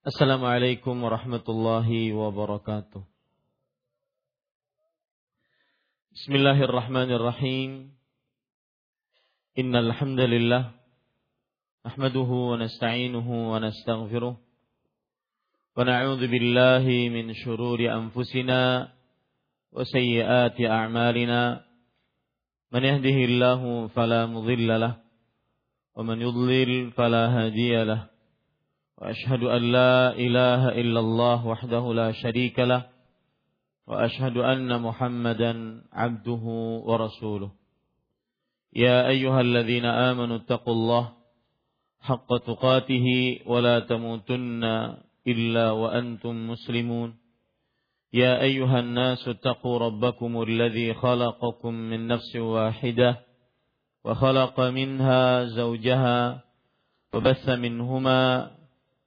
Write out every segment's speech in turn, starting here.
Assalamualaikum warahmatullahi wabarakatuh. Bismillahirrahmanirrahim. Innal hamdalillah nahmaduhu wa nasta'inuhu wa nastaghfiruh wa na'udzu billahi min shururi anfusina wa sayyiati a'malina. Man yahdihillahu fala mudilla lah wa man yudlil fala hadiya lah. وأشهد أن لا إله إلا الله وحده لا شريك له وأشهد أن محمدا عبده ورسوله. يا أيها الذين آمنوا اتقوا الله حق تقاته ولا تموتن إلا وأنتم مسلمون. يا أيها الناس اتقوا ربكم الذي خلقكم من نفس واحدة وخلق منها زوجها وبث منهما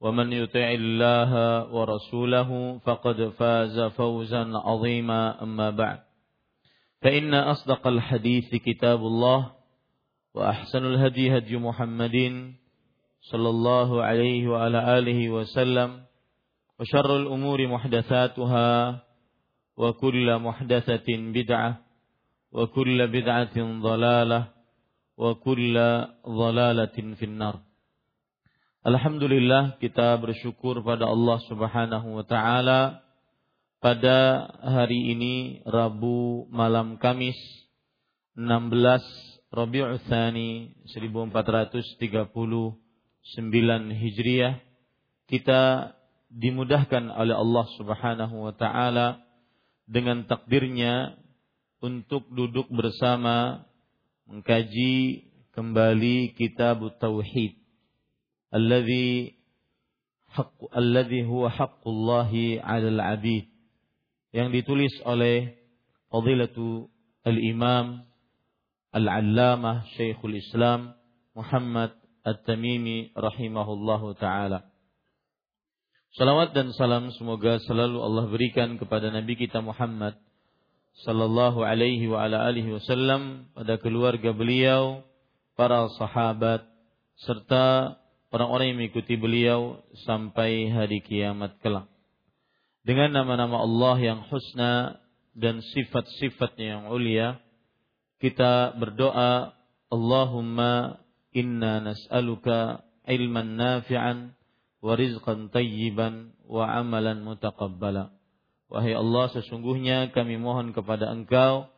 ومن يطع الله ورسوله فقد فاز فوزا عظيما أما بعد. فإن أصدق الحديث كتاب الله وأحسن الهدي هدي محمد صلى الله عليه وعلى آله وسلم وشر الأمور محدثاتها وكل محدثة بدعة وكل بدعة ضلالة وكل ضلالة في النار. Alhamdulillah kita bersyukur pada Allah Subhanahu wa taala. Pada hari ini Rabu malam Kamis 16 Rabiul Tsani 1439 Hijriah kita dimudahkan oleh Allah Subhanahu wa taala dengan takdirnya untuk duduk bersama mengkaji kembali kitab tauhid alladhi haqq alladhi huwa haqqullahi 'alal 'abid yang ditulis oleh Fadilatu Al-Imam Al-Allamah Syekhul Islam Muhammad At-Tamimi rahimahullahu taala. Salawat dan salam semoga selalu Allah berikan kepada Nabi kita Muhammad sallallahu alaihi wa ala alihi wasallam pada keluarga beliau, para sahabat serta orang-orang yang mengikuti beliau sampai hari kiamat kelak. Dengan nama-nama Allah yang husna dan sifat-sifatnya yang ulia, kita berdoa, Allahumma inna nas'aluka ilman nafi'an wa rizqan tayyiban wa amalan mutaqabbala. Wahai Allah, sesungguhnya kami mohon kepada Engkau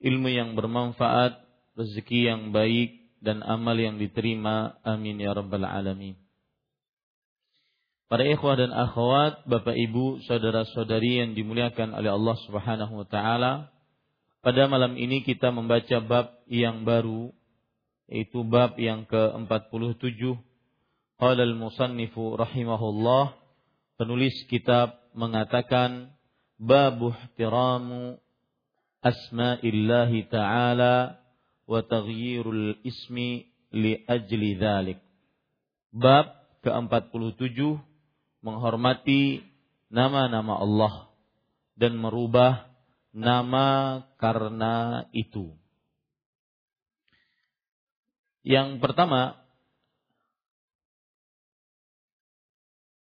ilmu yang bermanfaat, rezeki yang baik, dan amal yang diterima. Amin ya rabbal alamin. Para ikhwah dan akhwat, Bapak Ibu, saudara-saudari yang dimuliakan oleh Allah Subhanahu wa taala, pada malam ini kita membaca bab yang baru yaitu bab yang ke-47 Qala al-musannifu rahimahullah penulis kitab mengatakan babu ihtiramu asma'illahi ta'ala wa taghyirul ismi li ajli dhalik. Bab ke-47 menghormati nama-nama Allah dan merubah nama karena itu. Yang pertama,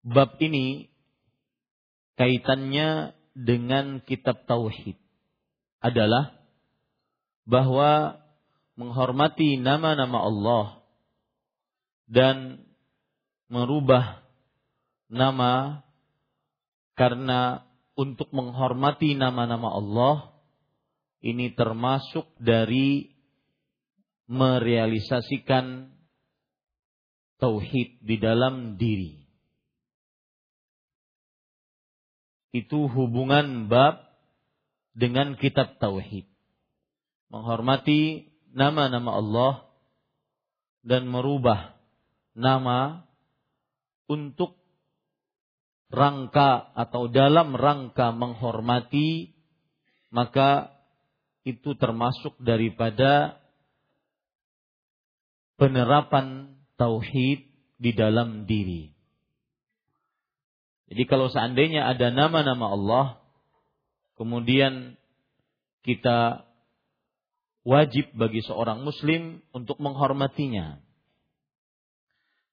bab ini kaitannya dengan kitab tauhid adalah bahwa menghormati nama-nama Allah dan merubah nama karena untuk menghormati nama-nama Allah ini termasuk dari merealisasikan tauhid di dalam diri. Itu hubungan bab dengan kitab tauhid. Menghormati nama-nama Allah dan merubah nama untuk rangka atau dalam rangka menghormati maka itu termasuk daripada penerapan tauhid di dalam diri. Jadi kalau seandainya ada nama-nama Allah, kemudian kita wajib bagi seorang muslim untuk menghormatinya.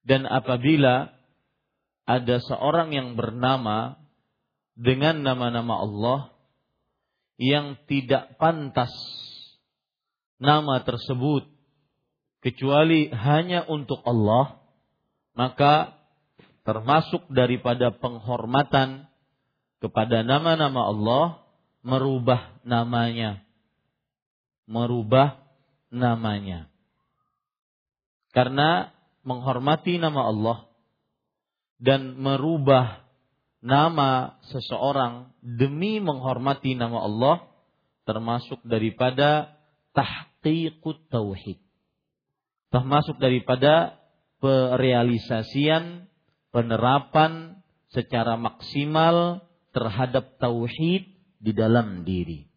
Dan apabila ada seorang yang bernama dengan nama-nama Allah yang tidak pantas nama tersebut kecuali hanya untuk Allah, maka termasuk daripada penghormatan kepada nama-nama Allah merubah namanya. Merubah namanya. Karena menghormati nama Allah dan merubah nama seseorang demi menghormati nama Allah termasuk daripada tahqiqut tauhid. Termasuk daripada perealisasian penerapan secara maksimal terhadap tauhid di dalam diri.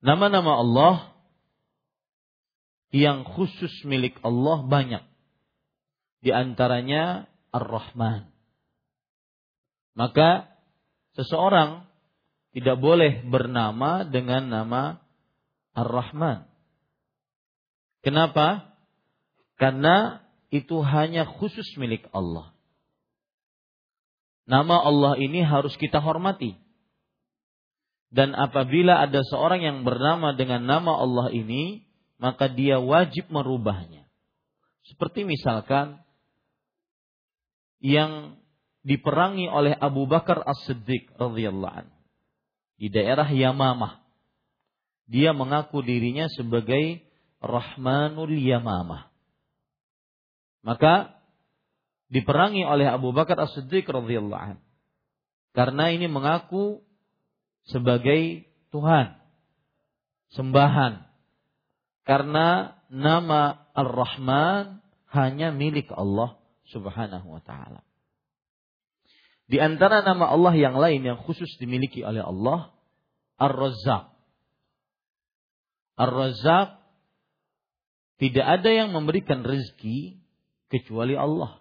Nama-nama Allah yang khusus milik Allah banyak. Di antaranya Ar-Rahman. Maka seseorang tidak boleh bernama dengan nama Ar-Rahman. Kenapa? Karena itu hanya khusus milik Allah. Nama Allah ini harus kita hormati. Dan apabila ada seorang yang bernama dengan nama Allah ini, maka dia wajib merubahnya. Seperti misalkan yang diperangi oleh Abu Bakar As-Siddiq radhiyallahu anhu di daerah Yamamah. Dia mengaku dirinya sebagai Rahmanul Yamamah. Maka diperangi oleh Abu Bakar As-Siddiq radhiyallahu anhu. Karena ini mengaku sebagai Tuhan, sembahan, karena nama Ar-Rahman hanya milik Allah Subhanahu wa taala. Di antara nama Allah yang lain yang khusus dimiliki oleh Allah, Ar-Razzaq. Ar-Razzaq tidak ada yang memberikan rezeki kecuali Allah.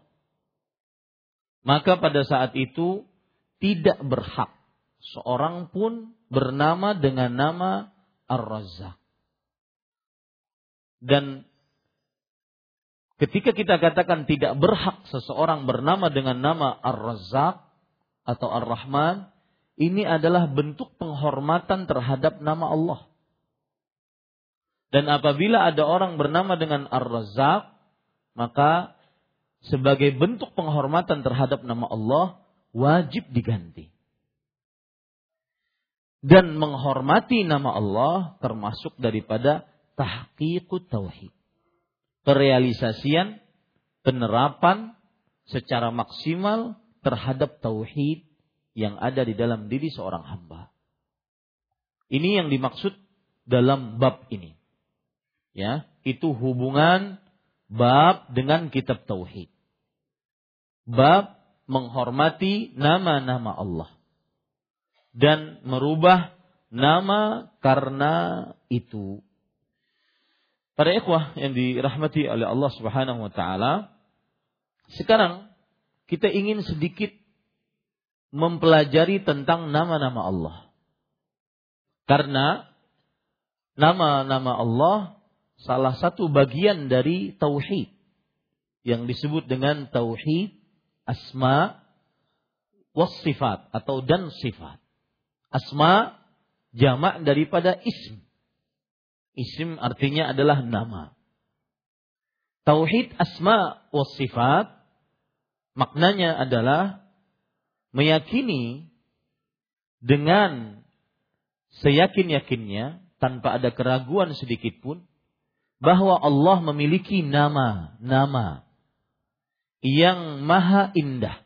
Maka pada saat itu tidak berhak seorang pun bernama dengan nama Ar-Razzaq. Dan ketika kita katakan tidak berhak seseorang bernama dengan nama Ar-Razzaq atau Ar-Rahman, ini adalah bentuk penghormatan terhadap nama Allah. Dan apabila ada orang bernama dengan Ar-Razzaq, maka sebagai bentuk penghormatan terhadap nama Allah wajib diganti. Dan menghormati nama Allah termasuk daripada tahqiqut tauhid. Perealisasian, penerapan secara maksimal terhadap tauhid yang ada di dalam diri seorang hamba. Ini yang dimaksud dalam bab ini. Ya, itu hubungan bab dengan kitab tauhid. Bab menghormati nama-nama Allah dan merubah nama karena itu Para ikhwah yang dirahmati oleh Allah Subhanahu wa taala, sekarang kita ingin sedikit mempelajari tentang nama-nama Allah. Karena nama-nama Allah salah satu bagian dari tauhid yang disebut dengan tauhid asma was sifat atau dan sifat. Asma jamak daripada ism. Isim artinya adalah nama. Tauhid asma wa sifat maknanya adalah meyakini dengan seyakin-yakinnya tanpa ada keraguan sedikit pun bahwa Allah memiliki nama-nama yang maha indah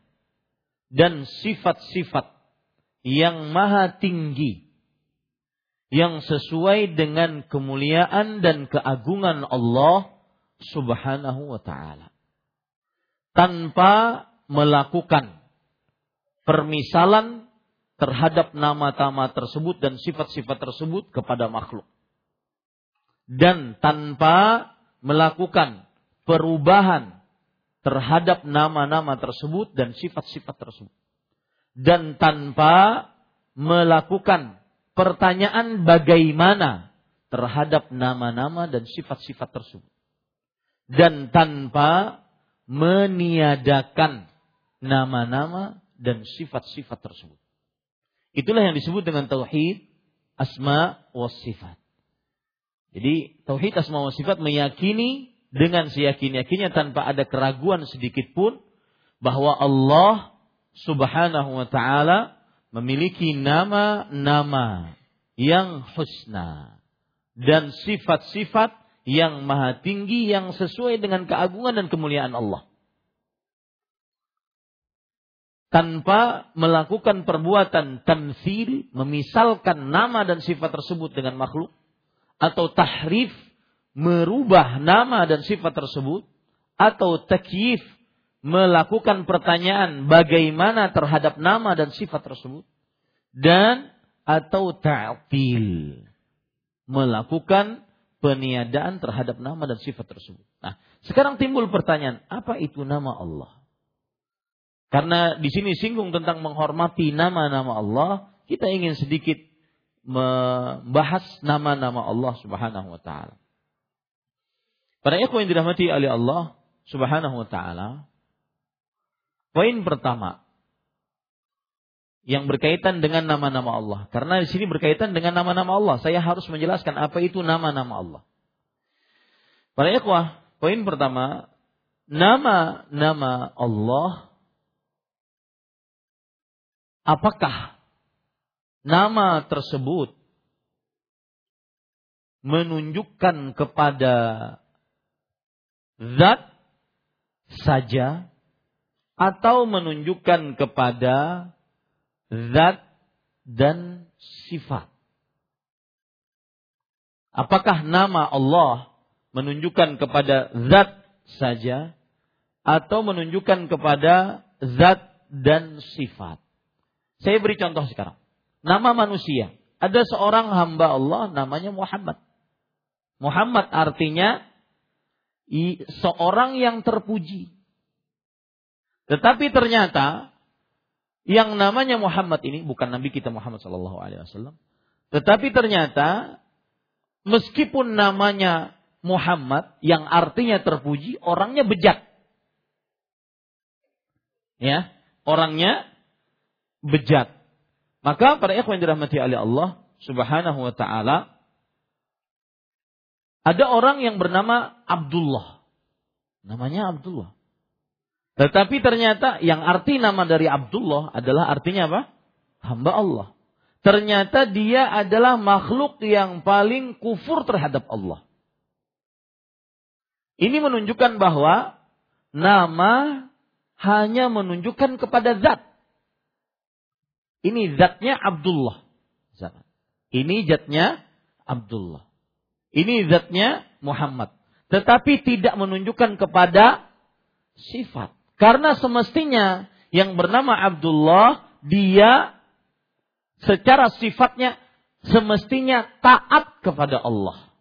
dan sifat-sifat yang maha tinggi yang sesuai dengan kemuliaan dan keagungan Allah Subhanahu wa taala. Tanpa melakukan permisalan terhadap nama-nama tersebut dan sifat-sifat tersebut kepada makhluk. Dan tanpa melakukan perubahan terhadap nama-nama tersebut dan sifat-sifat tersebut. Dan tanpa melakukan pertanyaan bagaimana terhadap nama-nama dan sifat-sifat tersebut. Dan tanpa meniadakan nama-nama dan sifat-sifat tersebut. Itulah yang disebut dengan tauhid asma wa sifat. Jadi tauhid asma wa sifat meyakini dengan seyakin-yakinnya tanpa ada keraguan sedikit pun bahwa Allah Subhanahu wa taala memiliki nama-nama yang husna dan sifat-sifat yang maha tinggi yang sesuai dengan keagungan dan kemuliaan Allah. Tanpa melakukan perbuatan tamsil, memisalkan nama dan sifat tersebut dengan makhluk, atau tahrif merubah nama dan sifat tersebut atau takyif melakukan pertanyaan bagaimana terhadap nama dan sifat tersebut dan atau ta'til melakukan peniadaan terhadap nama dan sifat tersebut. Nah, sekarang timbul pertanyaan, apa itu nama Allah? Karena di sini singgung tentang menghormati nama-nama Allah, kita ingin sedikit membahas nama-nama Allah Subhanahu wa taala. Para ikhwan yang dirahmati oleh Allah Subhanahu wa taala, poin pertama yang berkaitan dengan nama-nama Allah. Karena di sini berkaitan dengan nama-nama Allah, saya harus menjelaskan apa itu nama-nama Allah. Para ikhwah, poin pertama, nama-nama Allah apakah nama tersebut menunjukkan kepada zat saja atau menunjukkan kepada zat dan sifat. Apakah nama Allah menunjukkan kepada zat saja atau menunjukkan kepada zat dan sifat? Saya beri contoh sekarang. Nama manusia. Ada seorang hamba Allah namanya Muhammad. Muhammad artinya seorang yang terpuji. Tetapi ternyata yang namanya Muhammad ini bukan Nabi kita Muhammad Shallallahu Alaihi Wasallam, tetapi ternyata meskipun namanya Muhammad yang artinya terpuji, orangnya bejat. Ya, orangnya bejat. Maka para ikhwan dirahmati oleh Allah Subhanahu wa taala ada orang yang bernama Abdullah. Namanya Abdullah. Tetapi ternyata yang arti nama dari Abdullah adalah artinya apa? Hamba Allah. Ternyata dia adalah makhluk yang paling kufur terhadap Allah. Ini menunjukkan bahwa nama hanya menunjukkan kepada zat. Ini zatnya Abdullah. Ini zatnya Abdullah. Ini zatnya Muhammad. Tetapi tidak menunjukkan kepada sifat. Karena semestinya yang bernama Abdullah, dia secara sifatnya semestinya taat kepada Allah.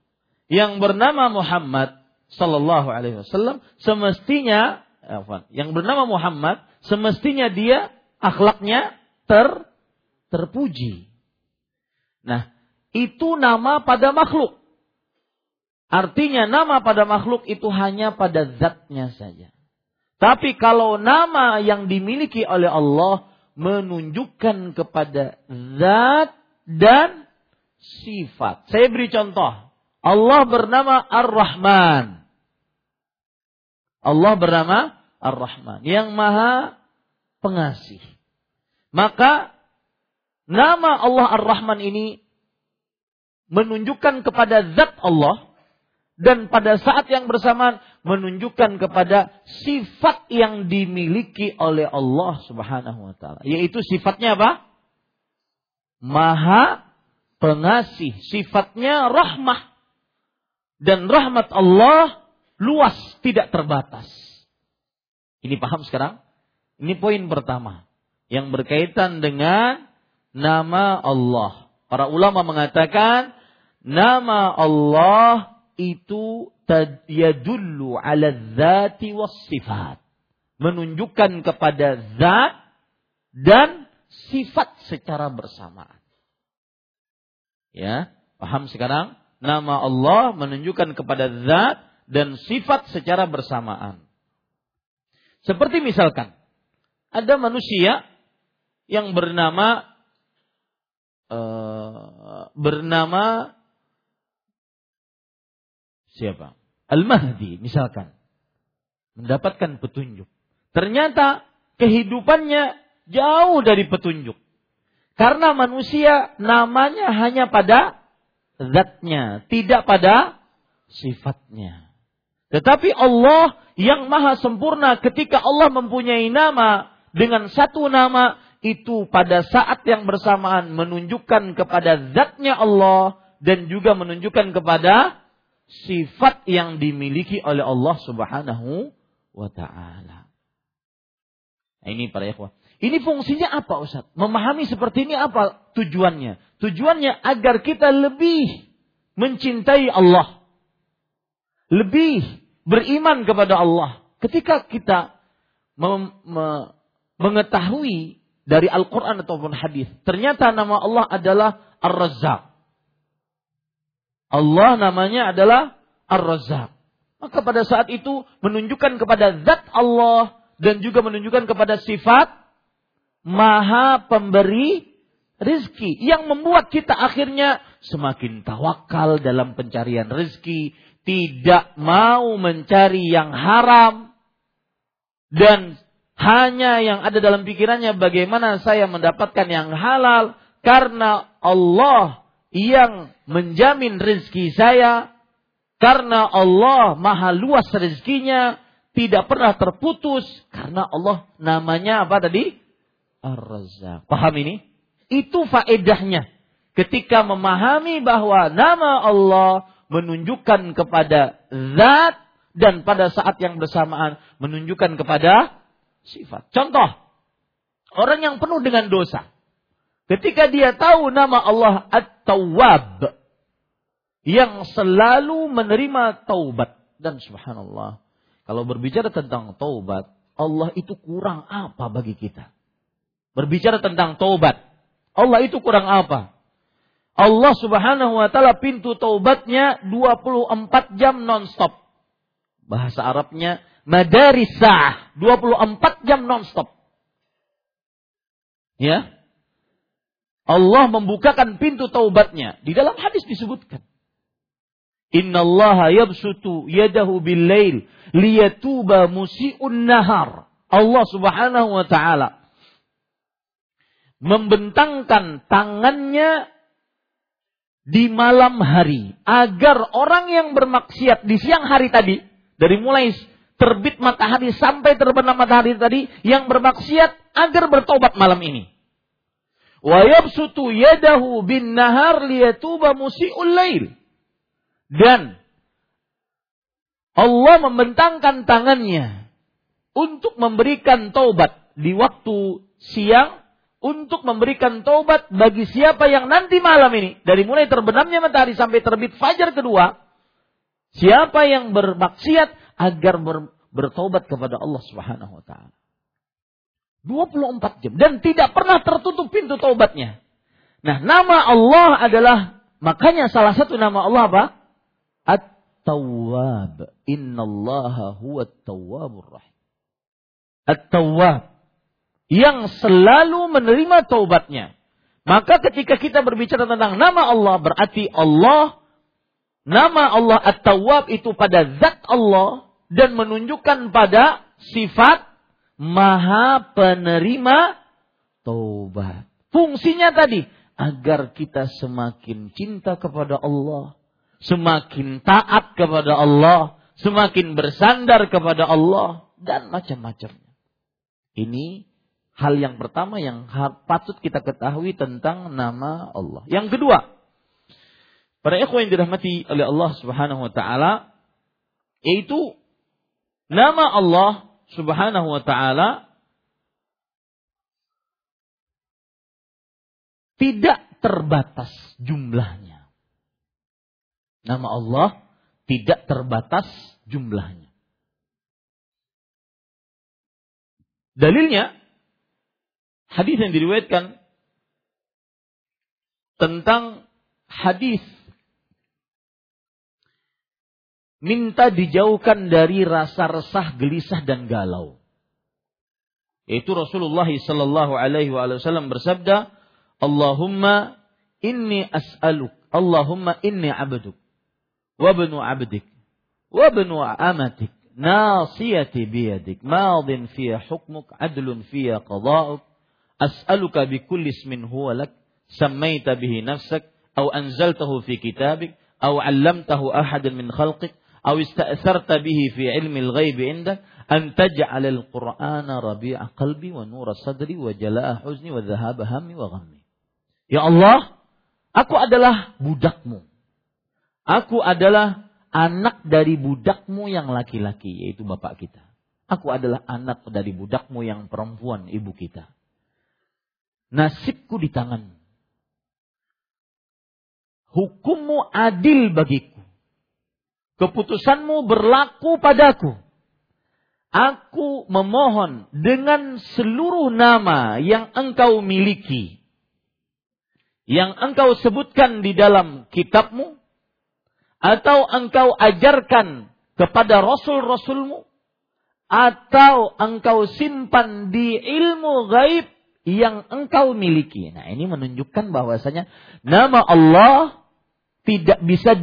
Yang bernama Muhammad Sallallahu Alaihi Wasallam semestinya, yang bernama Muhammad semestinya dia akhlaknya ter terpuji. Nah, itu nama pada makhluk. Artinya nama pada makhluk itu hanya pada zatnya saja. Tapi kalau nama yang dimiliki oleh Allah menunjukkan kepada zat dan sifat. Saya beri contoh. Allah bernama Ar-Rahman. Allah bernama Ar-Rahman. Yang maha pengasih. Maka nama Allah Ar-Rahman ini menunjukkan kepada zat Allah dan pada saat yang bersamaan menunjukkan kepada sifat yang dimiliki oleh Allah Subhanahu wa taala yaitu sifatnya apa? Maha pengasih, sifatnya rahmah. Dan rahmat Allah luas, tidak terbatas. Ini paham sekarang? Ini poin pertama yang berkaitan dengan nama Allah. Para ulama mengatakan nama Allah itu yadullu ala dzati was sifat. Menunjukkan kepada zat dan sifat secara bersamaan. Ya, paham sekarang? Nama Allah menunjukkan kepada zat dan sifat secara bersamaan. Seperti misalkan ada manusia yang bernama uh, bernama siapa? Al-Mahdi misalkan mendapatkan petunjuk. Ternyata kehidupannya jauh dari petunjuk. Karena manusia namanya hanya pada zatnya, tidak pada sifatnya. Tetapi Allah yang maha sempurna ketika Allah mempunyai nama dengan satu nama itu pada saat yang bersamaan menunjukkan kepada zatnya Allah dan juga menunjukkan kepada sifat yang dimiliki oleh Allah Subhanahu wa taala. Nah, ini para ikhwah. Ini fungsinya apa Ustaz? Memahami seperti ini apa tujuannya? Tujuannya agar kita lebih mencintai Allah. Lebih beriman kepada Allah. Ketika kita mengetahui dari Al-Quran ataupun hadis, ternyata nama Allah adalah Ar-Razzaq. Allah namanya adalah Ar-Razzaq. Maka pada saat itu menunjukkan kepada zat Allah dan juga menunjukkan kepada sifat maha pemberi rizki yang membuat kita akhirnya semakin tawakal dalam pencarian rizki, tidak mau mencari yang haram dan hanya yang ada dalam pikirannya bagaimana saya mendapatkan yang halal karena Allah yang menjamin rizki saya karena Allah maha luas rezekinya tidak pernah terputus karena Allah namanya apa tadi Ar-Razzaq. Paham ini? Itu faedahnya. Ketika memahami bahwa nama Allah menunjukkan kepada zat dan pada saat yang bersamaan menunjukkan kepada sifat. Contoh, orang yang penuh dengan dosa. Ketika dia tahu nama Allah At-Tawwab yang selalu menerima taubat dan subhanallah, kalau berbicara tentang taubat, Allah itu kurang apa bagi kita? Berbicara tentang taubat. Allah itu kurang apa? Allah subhanahu wa ta'ala pintu taubatnya 24 jam non-stop. Bahasa Arabnya madarisah. 24 jam non-stop. Ya. Allah membukakan pintu taubatnya. Di dalam hadis disebutkan. Inna Allah yabsutu yadahu bil lail liyatuba musi'un nahar. Allah subhanahu wa ta'ala membentangkan tangannya di malam hari agar orang yang bermaksiat di siang hari tadi dari mulai terbit matahari sampai terbenam matahari tadi yang bermaksiat agar bertobat malam ini. Wa yabsutu yadahu bin nahar liyatuba musi'ul lail. Dan Allah membentangkan tangannya untuk memberikan taubat di waktu siang untuk memberikan taubat bagi siapa yang nanti malam ini dari mulai terbenamnya matahari sampai terbit fajar kedua siapa yang bermaksiat agar ber, bertobat kepada Allah Subhanahu wa taala 24 jam. Dan tidak pernah tertutup pintu taubatnya. Nah nama Allah adalah makanya salah satu nama Allah apa? At-Tawwab. Innallaha huwa at-tawwabur rahim. At-Tawwab. Yang selalu menerima taubatnya. Maka ketika kita berbicara tentang nama Allah berarti Allah nama Allah At-Tawwab itu pada zat Allah dan menunjukkan pada sifat Maha penerima taubat. Fungsinya tadi agar kita semakin cinta kepada Allah, semakin taat kepada Allah, semakin bersandar kepada Allah dan macam-macamnya. Ini hal yang pertama yang patut kita ketahui tentang nama Allah. Yang kedua, para ikhwan yang dirahmati oleh Allah Subhanahu wa taala yaitu nama Allah Subhanahu wa taala tidak terbatas jumlahnya. Nama Allah tidak terbatas jumlahnya. Dalilnya hadis yang diriwayatkan tentang hadis minta dijauhkan dari rasa resah, gelisah dan galau. Itu Rasulullah sallallahu alaihi wasallam bersabda, "Allahumma inni as'aluk, Allahumma inni 'abduk wa ibnu 'abdik wa ibnu amatik, nasiyati biyadik, madin fi hukmuk, adlun fi qada'uk, as'aluka bi kulli ismin huwa lak, sammaita bihi nafsak aw anzaltahu fi kitabik aw 'allamtahu ahadan min khalqik." أو استأثرت به في علم الغيب عندك aku adalah budakmu. Aku adalah anak dari budakmu yang laki-laki, yaitu bapak kita. Aku adalah anak dari budakmu yang perempuan, ibu kita. Nasibku di tanganmu. Hukummu adil bagiku Keputusanmu berlaku padaku. Aku memohon dengan seluruh nama yang engkau miliki. Yang engkau sebutkan di dalam kitabmu atau engkau ajarkan kepada rasul-rasulmu atau engkau simpan di ilmu gaib yang engkau miliki. Nah, ini menunjukkan bahwasanya nama Allah tidak bisa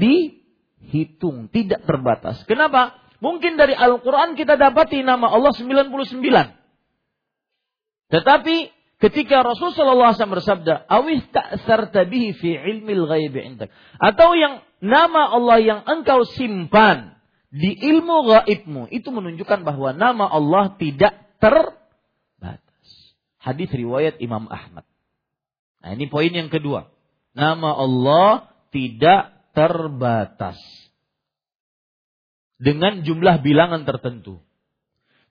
dihitung, tidak terbatas. Kenapa? Mungkin dari Al-Quran kita dapati nama Allah 99. Tetapi ketika Rasulullah SAW bersabda, Awih ta'sarta bihi fi ilmil ghaibi indak. Atau yang nama Allah yang engkau simpan di ilmu gaibmu itu menunjukkan bahwa nama Allah tidak terbatas. Hadis riwayat Imam Ahmad. Nah, ini poin yang kedua. Nama Allah tidak terbatas. Dengan jumlah bilangan tertentu.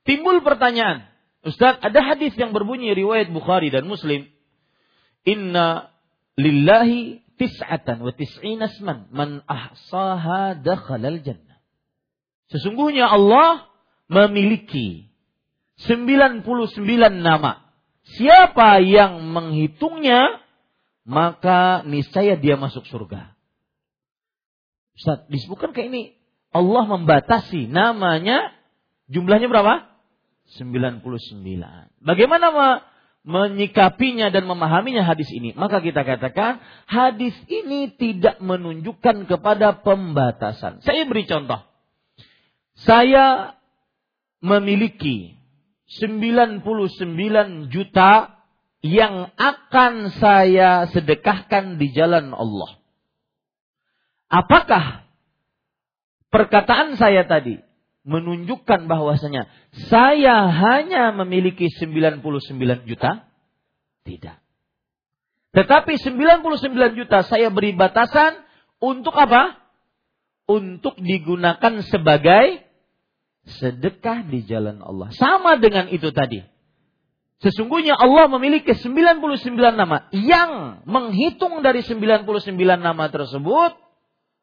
Timbul pertanyaan, Ustaz, ada hadis yang berbunyi riwayat Bukhari dan Muslim. Inna lillahi tis'atan wa tis'ina asman man ahsaha dakhalal jannah. Sesungguhnya Allah memiliki 99 nama. Siapa yang menghitungnya, maka niscaya dia masuk surga. Ustaz, disebutkan kayak ini Allah membatasi namanya jumlahnya berapa? 99. Bagaimana menyikapinya dan memahaminya hadis ini, maka kita katakan hadis ini tidak menunjukkan kepada pembatasan. Saya beri contoh. Saya memiliki 99 juta yang akan saya sedekahkan di jalan Allah. Apakah perkataan saya tadi menunjukkan bahwasanya saya hanya memiliki 99 juta? Tidak. Tetapi 99 juta saya beri batasan untuk apa? Untuk digunakan sebagai sedekah di jalan Allah. Sama dengan itu tadi. Sesungguhnya Allah memiliki 99 nama yang menghitung dari 99 nama tersebut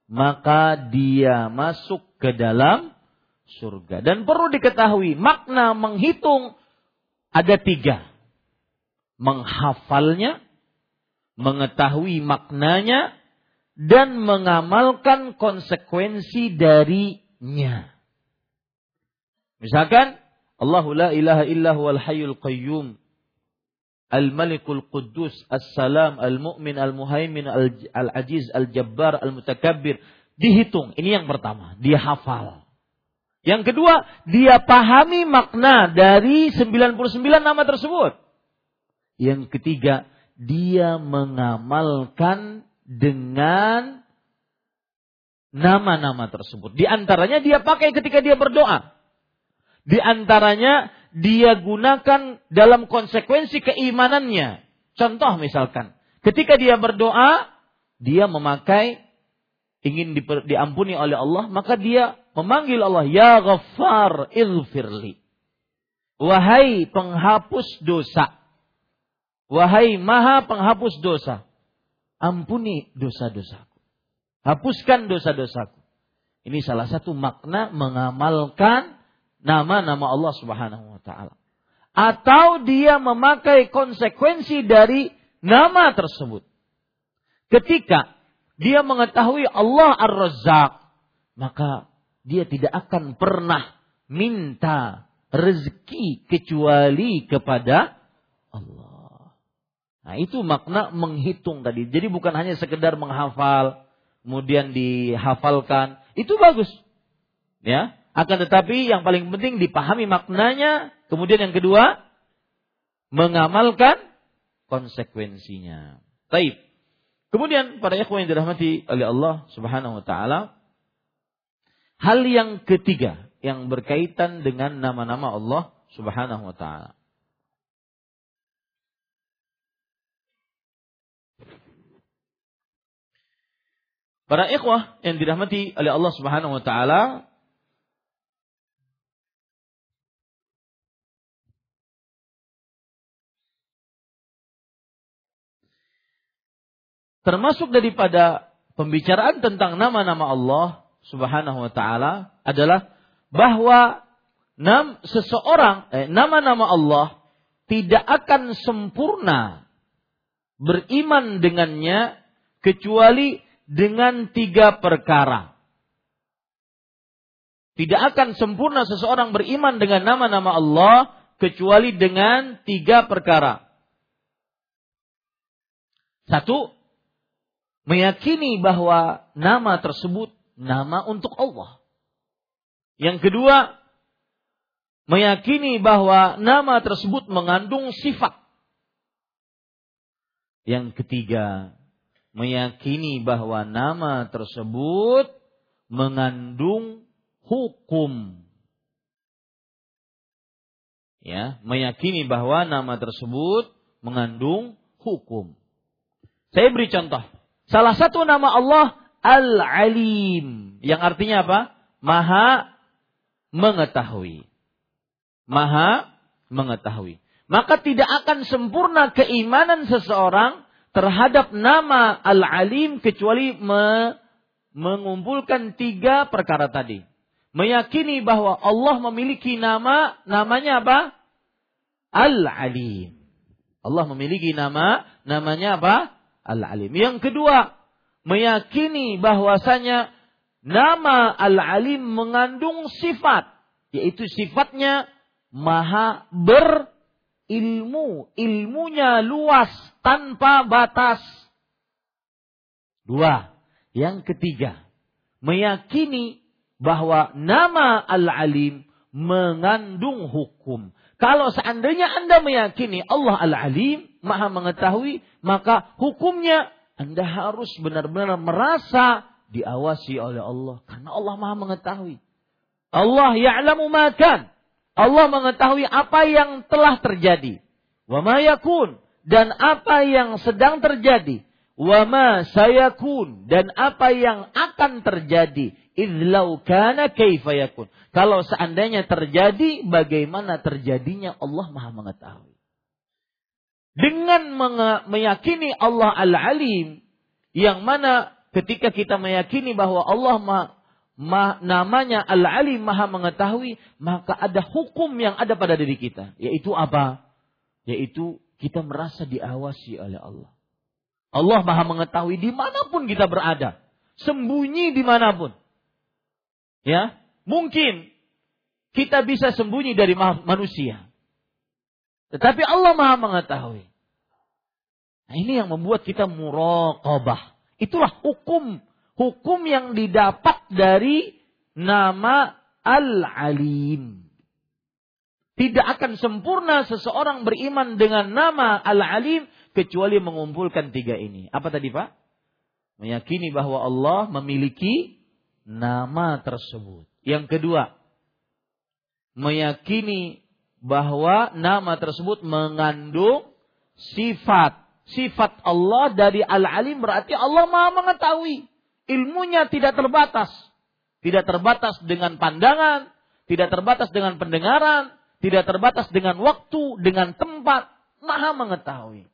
maka dia masuk ke dalam surga. Dan perlu diketahui makna menghitung ada tiga. Menghafalnya, mengetahui maknanya, dan mengamalkan konsekuensi darinya. Misalkan, Allahu la ilaha illahu al hayyul qayyum Al-Malikul Quddus, As-Salam, Al-Mu'min, Al-Muhaimin, Al-Aziz, Al-Jabbar, Al-Mutakabbir. Dihitung. Ini yang pertama. Dia hafal. Yang kedua, dia pahami makna dari 99 nama tersebut. Yang ketiga, dia mengamalkan dengan nama-nama tersebut. Di antaranya dia pakai ketika dia berdoa. Di antaranya dia gunakan dalam konsekuensi keimanannya. Contoh misalkan, ketika dia berdoa, dia memakai ingin diampuni oleh Allah, maka dia memanggil Allah, Ya Ghaffar ilfirli. Wahai penghapus dosa. Wahai maha penghapus dosa. ampuni dosa-dosaku. Hapuskan dosa-dosaku. Ini salah satu makna mengamalkan nama-nama Allah Subhanahu wa taala. Atau dia memakai konsekuensi dari nama tersebut. Ketika dia mengetahui Allah Ar-Razzaq, maka dia tidak akan pernah minta rezeki kecuali kepada Allah. Nah, itu makna menghitung tadi. Jadi bukan hanya sekedar menghafal, kemudian dihafalkan, itu bagus. Ya, akan tetapi yang paling penting dipahami maknanya, kemudian yang kedua mengamalkan konsekuensinya. Taib. Kemudian para ikhwan yang dirahmati oleh Allah Subhanahu wa taala, hal yang ketiga yang berkaitan dengan nama-nama Allah Subhanahu wa taala. Para ikhwah yang dirahmati oleh Allah Subhanahu wa taala, termasuk daripada pembicaraan tentang nama-nama Allah Subhanahu wa taala adalah bahwa nam seseorang eh, nama-nama Allah tidak akan sempurna beriman dengannya kecuali dengan tiga perkara. Tidak akan sempurna seseorang beriman dengan nama-nama Allah kecuali dengan tiga perkara. Satu, meyakini bahwa nama tersebut nama untuk Allah. Yang kedua, meyakini bahwa nama tersebut mengandung sifat. Yang ketiga, meyakini bahwa nama tersebut mengandung hukum. Ya, meyakini bahwa nama tersebut mengandung hukum. Saya beri contoh. Salah satu nama Allah Al-Alim yang artinya apa? Maha mengetahui. Maha mengetahui. Maka tidak akan sempurna keimanan seseorang terhadap nama Al-Alim kecuali me mengumpulkan tiga perkara tadi. Meyakini bahwa Allah memiliki nama, namanya apa? Al-Alim. Allah memiliki nama, namanya apa? Al-Alim. Yang kedua, meyakini bahwasanya nama Al-Alim mengandung sifat, yaitu sifatnya maha ber ilmu, ilmunya luas tanpa batas. Dua. Yang ketiga, meyakini bahwa nama Al-Alim mengandung hukum. Kalau seandainya Anda meyakini Allah Al-Alim, Maha mengetahui, maka hukumnya Anda harus benar-benar merasa diawasi oleh Allah karena Allah Maha mengetahui. Allah ya'lamu makan. Allah mengetahui apa yang telah terjadi. Wa ma yakun dan apa yang sedang terjadi. Wa ma sayakun dan apa yang akan terjadi. Idlau kana kaifa yakun. Kalau seandainya terjadi, bagaimana terjadinya Allah Maha mengetahui. Dengan meyakini Allah Al-Alim, yang mana ketika kita meyakini bahwa Allah Maha ma, namanya Al-Alim Maha mengetahui, maka ada hukum yang ada pada diri kita. Yaitu apa? Yaitu kita merasa diawasi oleh Allah. Allah Maha mengetahui di mana pun kita berada. Sembunyi di mana pun. Ya, mungkin kita bisa sembunyi dari manusia. Tetapi Allah Maha mengetahui. Nah, ini yang membuat kita muraqabah. Itulah hukum hukum yang didapat dari nama Al-Alim. Tidak akan sempurna seseorang beriman dengan nama Al-Alim kecuali mengumpulkan tiga ini. Apa tadi Pak? Meyakini bahwa Allah memiliki nama tersebut. Yang kedua, meyakini bahwa nama tersebut mengandung sifat. Sifat Allah dari Al-Alim berarti Allah Maha mengetahui. Ilmunya tidak terbatas. Tidak terbatas dengan pandangan, tidak terbatas dengan pendengaran, tidak terbatas dengan waktu, dengan tempat, maha mengetahui.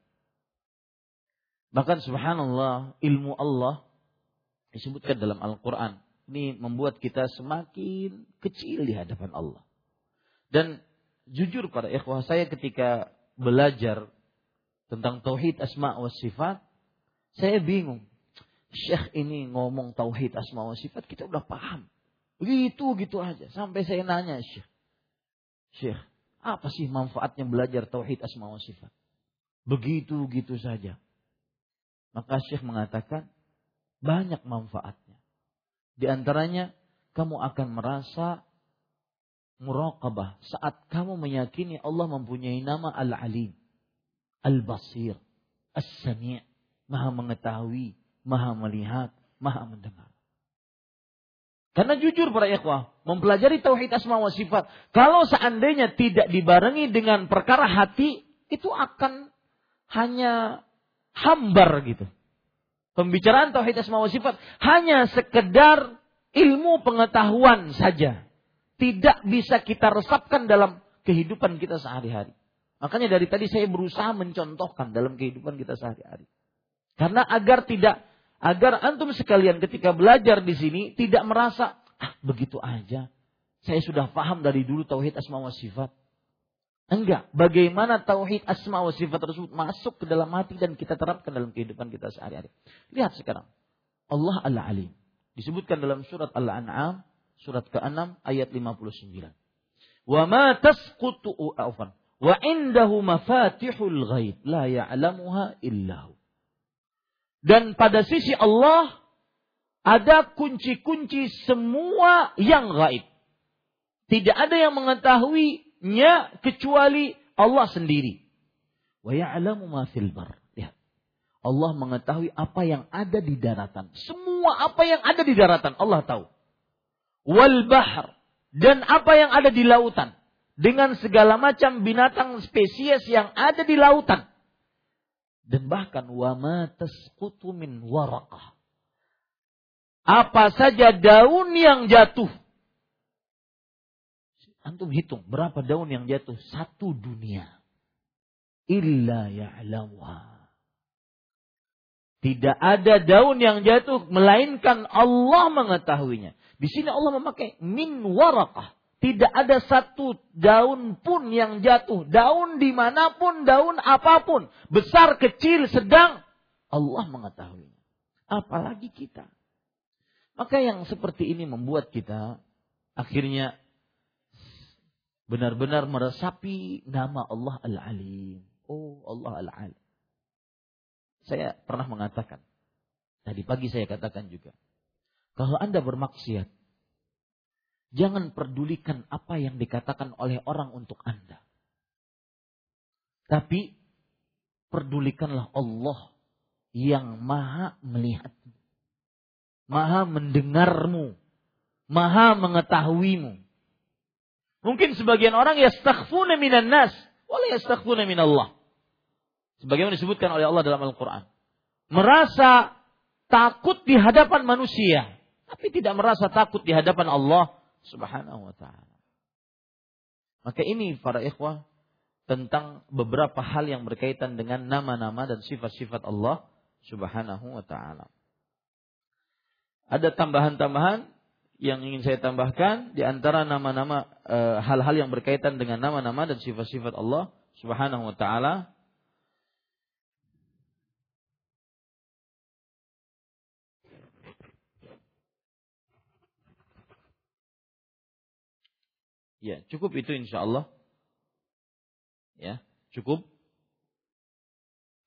Bahkan subhanallah, ilmu Allah disebutkan dalam Al-Quran. Ini membuat kita semakin kecil di hadapan Allah. Dan jujur pada ikhwah saya ketika belajar tentang tauhid asma wa sifat, saya bingung. Syekh ini ngomong tauhid asma wa sifat kita udah paham. Begitu gitu aja. Sampai saya nanya Syekh. Syekh, apa sih manfaatnya belajar tauhid asma wa sifat? Begitu gitu saja. Maka Syekh mengatakan banyak manfaatnya. Di antaranya kamu akan merasa muraqabah saat kamu meyakini Allah mempunyai nama Al-Alim, Al-Basir, As-Sami', Maha mengetahui, Maha melihat, Maha mendengar. Karena jujur para ikhwah, mempelajari tauhid asma wa sifat, kalau seandainya tidak dibarengi dengan perkara hati, itu akan hanya hambar gitu. Pembicaraan tauhid asma wa sifat hanya sekedar ilmu pengetahuan saja. Tidak bisa kita resapkan dalam kehidupan kita sehari-hari. Makanya dari tadi saya berusaha mencontohkan dalam kehidupan kita sehari-hari. Karena agar tidak agar antum sekalian ketika belajar di sini tidak merasa ah begitu aja. Saya sudah paham dari dulu tauhid asma wa sifat. Enggak, bagaimana tauhid asma wa sifat tersebut masuk ke dalam hati dan kita terapkan dalam kehidupan kita sehari-hari. Lihat sekarang. Allah Al-Alim. Disebutkan dalam surat Al-An'am, surat ke-6 ayat 59. Wa ma tasqutu afan wa indahu mafatihul ghaib la ya'lamuha. Dan pada sisi Allah ada kunci-kunci semua yang gaib. Tidak ada yang mengetahuinya kecuali Allah sendiri. Wa ya'lamu ma fil bar. Lihat. Allah mengetahui apa yang ada di daratan. Semua apa yang ada di daratan Allah tahu. Wal bahr dan apa yang ada di lautan dengan segala macam binatang spesies yang ada di lautan dan bahkan wama tasqutu min waraqah. Apa saja daun yang jatuh. Antum hitung berapa daun yang jatuh satu dunia. Illa ya'lamuha. Tidak ada daun yang jatuh melainkan Allah mengetahuinya. Di sini Allah memakai min warakah. Tidak ada satu daun pun yang jatuh. Daun di mana pun, daun apa pun. Besar, kecil, sedang. Allah mengetahui. Apalagi kita. Maka yang seperti ini membuat kita akhirnya benar-benar meresapi nama Allah Al-Alim. Oh Allah Al-Alim. Saya pernah mengatakan. Tadi pagi saya katakan juga. Kalau Anda bermaksiat, Jangan pedulikan apa yang dikatakan oleh orang untuk Anda. Tapi perdulikanlah Allah yang maha melihatmu. Maha mendengarmu. Maha mengetahuimu. Mungkin sebagian orang yastakhfuna minan nas. Wala yastakhfuna minallah. Sebagaimana disebutkan oleh Allah dalam Al-Quran. Merasa takut di hadapan manusia. Tapi tidak merasa takut di hadapan Allah Subhanahu wa taala. Maka ini para ikhwah tentang beberapa hal yang berkaitan dengan nama-nama dan sifat-sifat Allah Subhanahu wa taala. Ada tambahan-tambahan yang ingin saya tambahkan di antara nama-nama e, hal-hal yang berkaitan dengan nama-nama dan sifat-sifat Allah Subhanahu wa taala Ya, cukup itu insya Allah. Ya, cukup.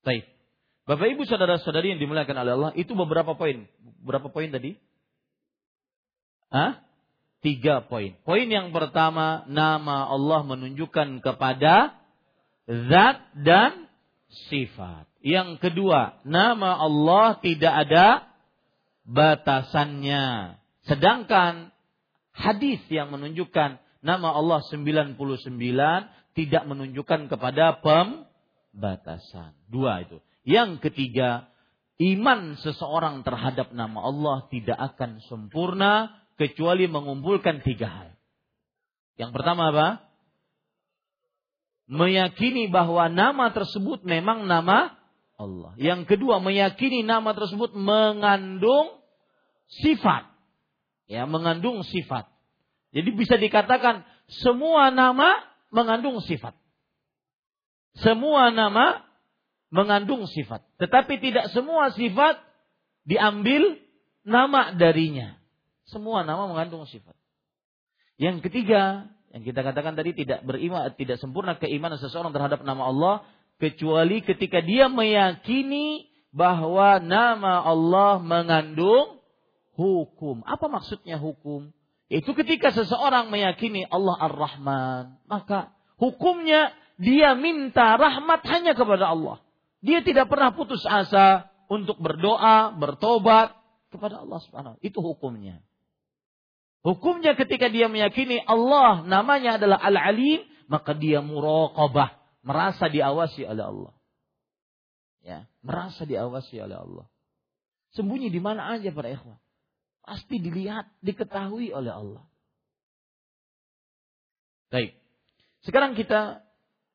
Baik. Bapak Ibu saudara-saudari yang dimuliakan oleh Allah, itu beberapa poin. Berapa poin tadi? Hah? Tiga poin. Poin yang pertama, nama Allah menunjukkan kepada zat dan sifat. Yang kedua, nama Allah tidak ada batasannya. Sedangkan hadis yang menunjukkan nama Allah 99 tidak menunjukkan kepada pembatasan. Dua itu. Yang ketiga, iman seseorang terhadap nama Allah tidak akan sempurna kecuali mengumpulkan tiga hal. Yang pertama apa? Meyakini bahwa nama tersebut memang nama Allah. Yang kedua, meyakini nama tersebut mengandung sifat. Ya, mengandung sifat. Jadi bisa dikatakan semua nama mengandung sifat. Semua nama mengandung sifat. Tetapi tidak semua sifat diambil nama darinya. Semua nama mengandung sifat. Yang ketiga, yang kita katakan tadi tidak beriman, tidak sempurna keimanan seseorang terhadap nama Allah kecuali ketika dia meyakini bahwa nama Allah mengandung hukum. Apa maksudnya hukum? Itu ketika seseorang meyakini Allah Ar-Rahman, maka hukumnya dia minta rahmat hanya kepada Allah. Dia tidak pernah putus asa untuk berdoa, bertobat kepada Allah Subhanahu. Itu hukumnya. Hukumnya ketika dia meyakini Allah namanya adalah Al-Alim, maka dia muraqabah, merasa diawasi oleh Allah. Ya, merasa diawasi oleh Allah. Sembunyi di mana aja para ikhwan. Pasti dilihat, diketahui oleh Allah. Baik. Sekarang kita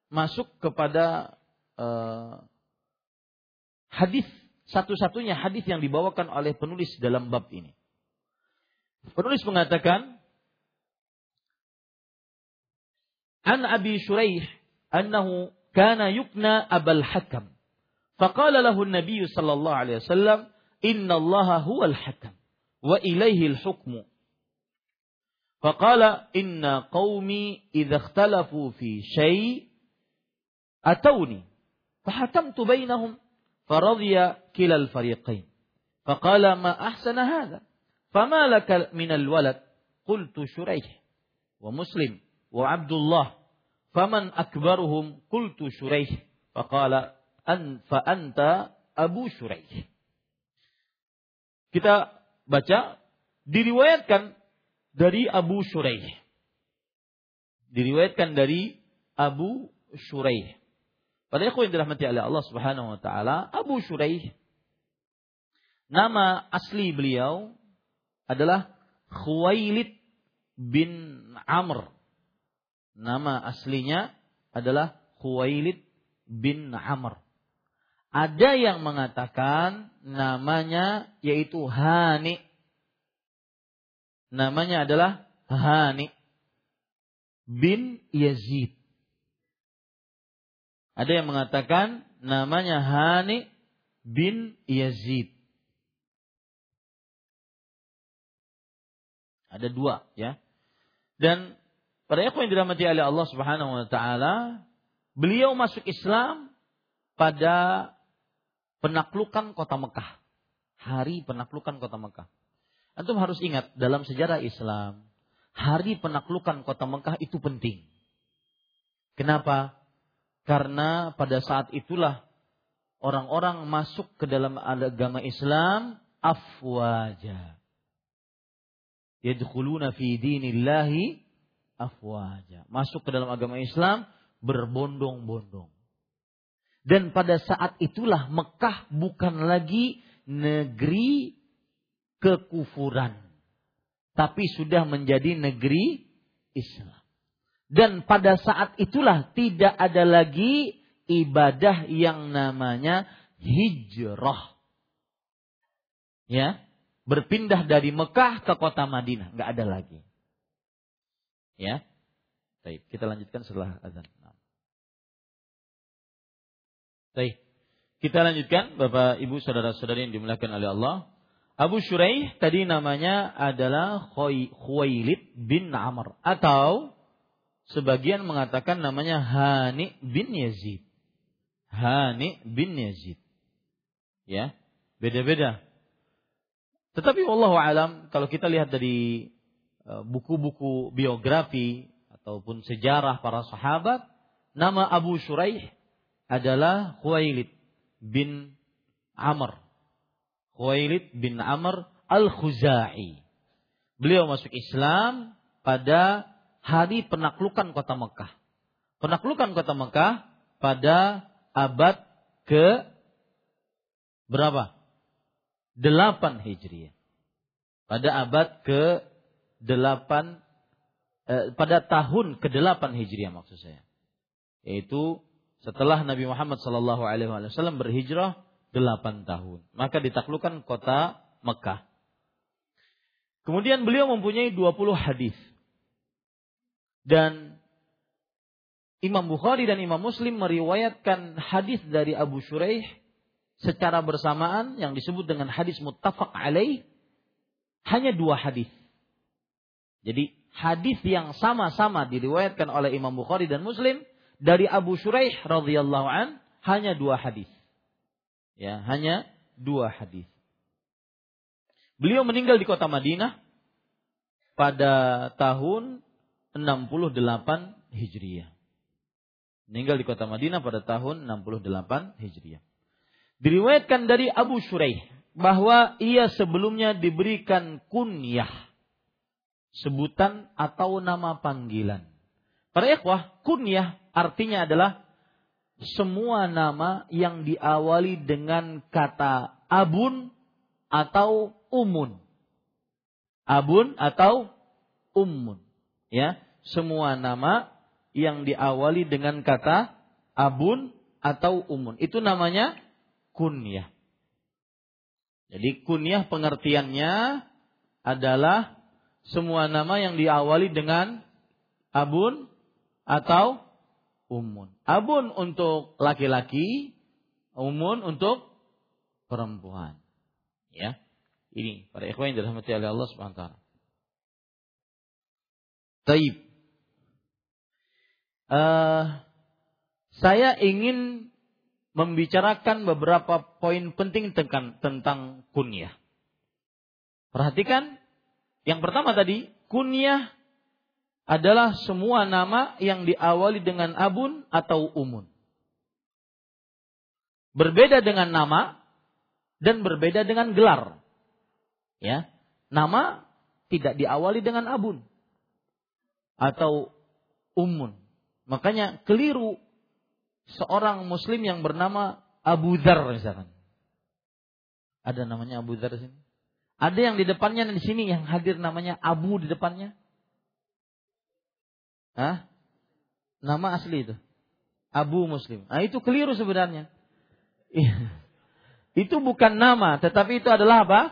masuk kepada uh, hadis satu-satunya hadis yang dibawakan oleh penulis dalam bab ini. Penulis mengatakan An Abi Shuraih annahu kana yukna Abul Hakam. فقال له النبي صلى الله عليه وسلم إن الله هو الحكم وإليه الحكم. فقال إن قومي إذا اختلفوا في شيء أتوني. فحكمت بينهم فرضي كلا الفريقين. فقال ما أحسن هذا؟ فما لك من الولد؟ قلت شريح ومسلم وعبد الله. فمن أكبرهم؟ قلت شريح. فقال أن فأنت أبو شريح. Kita baca diriwayatkan dari Abu Shuraih diriwayatkan dari Abu Shuraih pada ikhwan yang dirahmati oleh Allah Subhanahu wa taala Abu Shuraih nama asli beliau adalah Khuwailid bin Amr. Nama aslinya adalah Khuwailid bin Amr. Ada yang mengatakan namanya yaitu Hani. Namanya adalah Hani bin Yazid. Ada yang mengatakan namanya Hani bin Yazid. Ada dua ya. Dan pada ikhwan yang dirahmati oleh Allah Subhanahu wa taala, beliau masuk Islam pada penaklukan kota Mekah. Hari penaklukan kota Mekah. Antum harus ingat dalam sejarah Islam, hari penaklukan kota Mekah itu penting. Kenapa? Karena pada saat itulah orang-orang masuk ke dalam agama Islam afwaja yadkhuluna fi dinillahi afwaja. Masuk ke dalam agama Islam berbondong-bondong. Dan pada saat itulah Mekah bukan lagi negeri kekufuran. Tapi sudah menjadi negeri Islam. Dan pada saat itulah tidak ada lagi ibadah yang namanya hijrah. Ya, berpindah dari Mekah ke kota Madinah, nggak ada lagi. Ya. Baik, kita lanjutkan setelah azan. Baik. Kita lanjutkan Bapak Ibu saudara-saudari yang dimuliakan oleh Allah. Abu Shuraih tadi namanya adalah Khuwailid bin Amr atau sebagian mengatakan namanya Hani bin Yazid. Hani bin Yazid. Ya, beda-beda tetapi Allah alam kalau kita lihat dari e, buku-buku biografi ataupun sejarah para sahabat, nama Abu Shuraih adalah Khuwailid bin Amr. Khuwailid bin Amr Al-Khuzai. Beliau masuk Islam pada hari penaklukan kota Mekah. Penaklukan kota Mekah pada abad ke berapa? 8 Hijriah. Pada abad ke 8 eh, pada tahun ke-8 Hijriah maksud saya. Yaitu Setelah Nabi Muhammad Wasallam berhijrah 8 tahun, maka ditaklukkan kota Mekah. Kemudian beliau mempunyai 20 hadis. Dan Imam Bukhari dan Imam Muslim meriwayatkan hadis dari Abu Shuraih secara bersamaan yang disebut dengan hadis muttafaq alaih hanya dua hadis. Jadi hadis yang sama-sama diriwayatkan oleh Imam Bukhari dan Muslim dari Abu Shuraih radhiyallahu an hanya dua hadis. Ya, hanya dua hadis. Beliau meninggal di kota Madinah pada tahun 68 Hijriah. Meninggal di kota Madinah pada tahun 68 Hijriah. Diriwayatkan dari Abu Shuraih bahwa ia sebelumnya diberikan kunyah sebutan atau nama panggilan. Para ikhwah, kunyah artinya adalah semua nama yang diawali dengan kata abun atau umun. Abun atau ummun. Ya, semua nama yang diawali dengan kata abun atau umun. Itu namanya kunyah. Jadi kunyah pengertiannya adalah semua nama yang diawali dengan abun atau umun. Abun untuk laki-laki, umun untuk perempuan. Ya. Ini para ikhwan yang dirahmati oleh Allah Subhanahu wa taala. Taib. Uh, saya ingin membicarakan beberapa poin penting tentang, tentang kunyah. Perhatikan, yang pertama tadi, kunyah adalah semua nama yang diawali dengan abun atau umun. Berbeda dengan nama dan berbeda dengan gelar. Ya, nama tidak diawali dengan abun atau umun. Makanya keliru seorang muslim yang bernama Abu Dhar misalkan. Ada namanya Abu Dhar sini. Ada yang di depannya dan di sini yang hadir namanya Abu di depannya. Hah? Nama asli itu. Abu Muslim. Nah, itu keliru sebenarnya. Iya. itu bukan nama, tetapi itu adalah apa?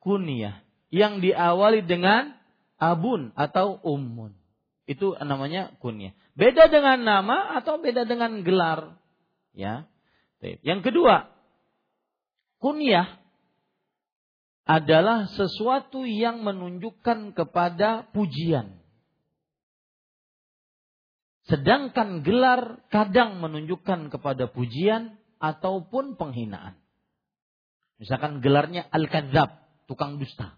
Kunyah. Yang diawali dengan abun atau ummun. Itu namanya kunyah. Beda dengan nama atau beda dengan gelar. Ya. Yang kedua, kunyah adalah sesuatu yang menunjukkan kepada pujian. Sedangkan gelar kadang menunjukkan kepada pujian ataupun penghinaan. Misalkan gelarnya Al-Kadzab, tukang dusta.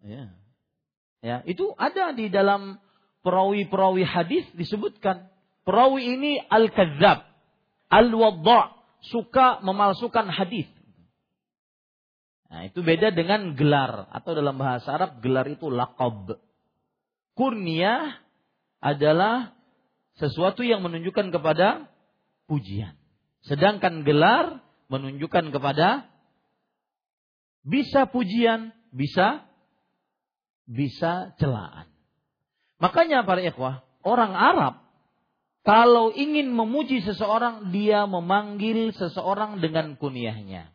Ya. Ya, itu ada di dalam perawi-perawi hadis disebutkan. Perawi ini al-kadzab, al-wadda, suka memalsukan hadis. Nah, itu beda dengan gelar atau dalam bahasa Arab gelar itu laqab. Kurnia adalah sesuatu yang menunjukkan kepada pujian. Sedangkan gelar menunjukkan kepada bisa pujian, bisa bisa celaan. Makanya para ikhwah, orang Arab kalau ingin memuji seseorang, dia memanggil seseorang dengan kunyahnya.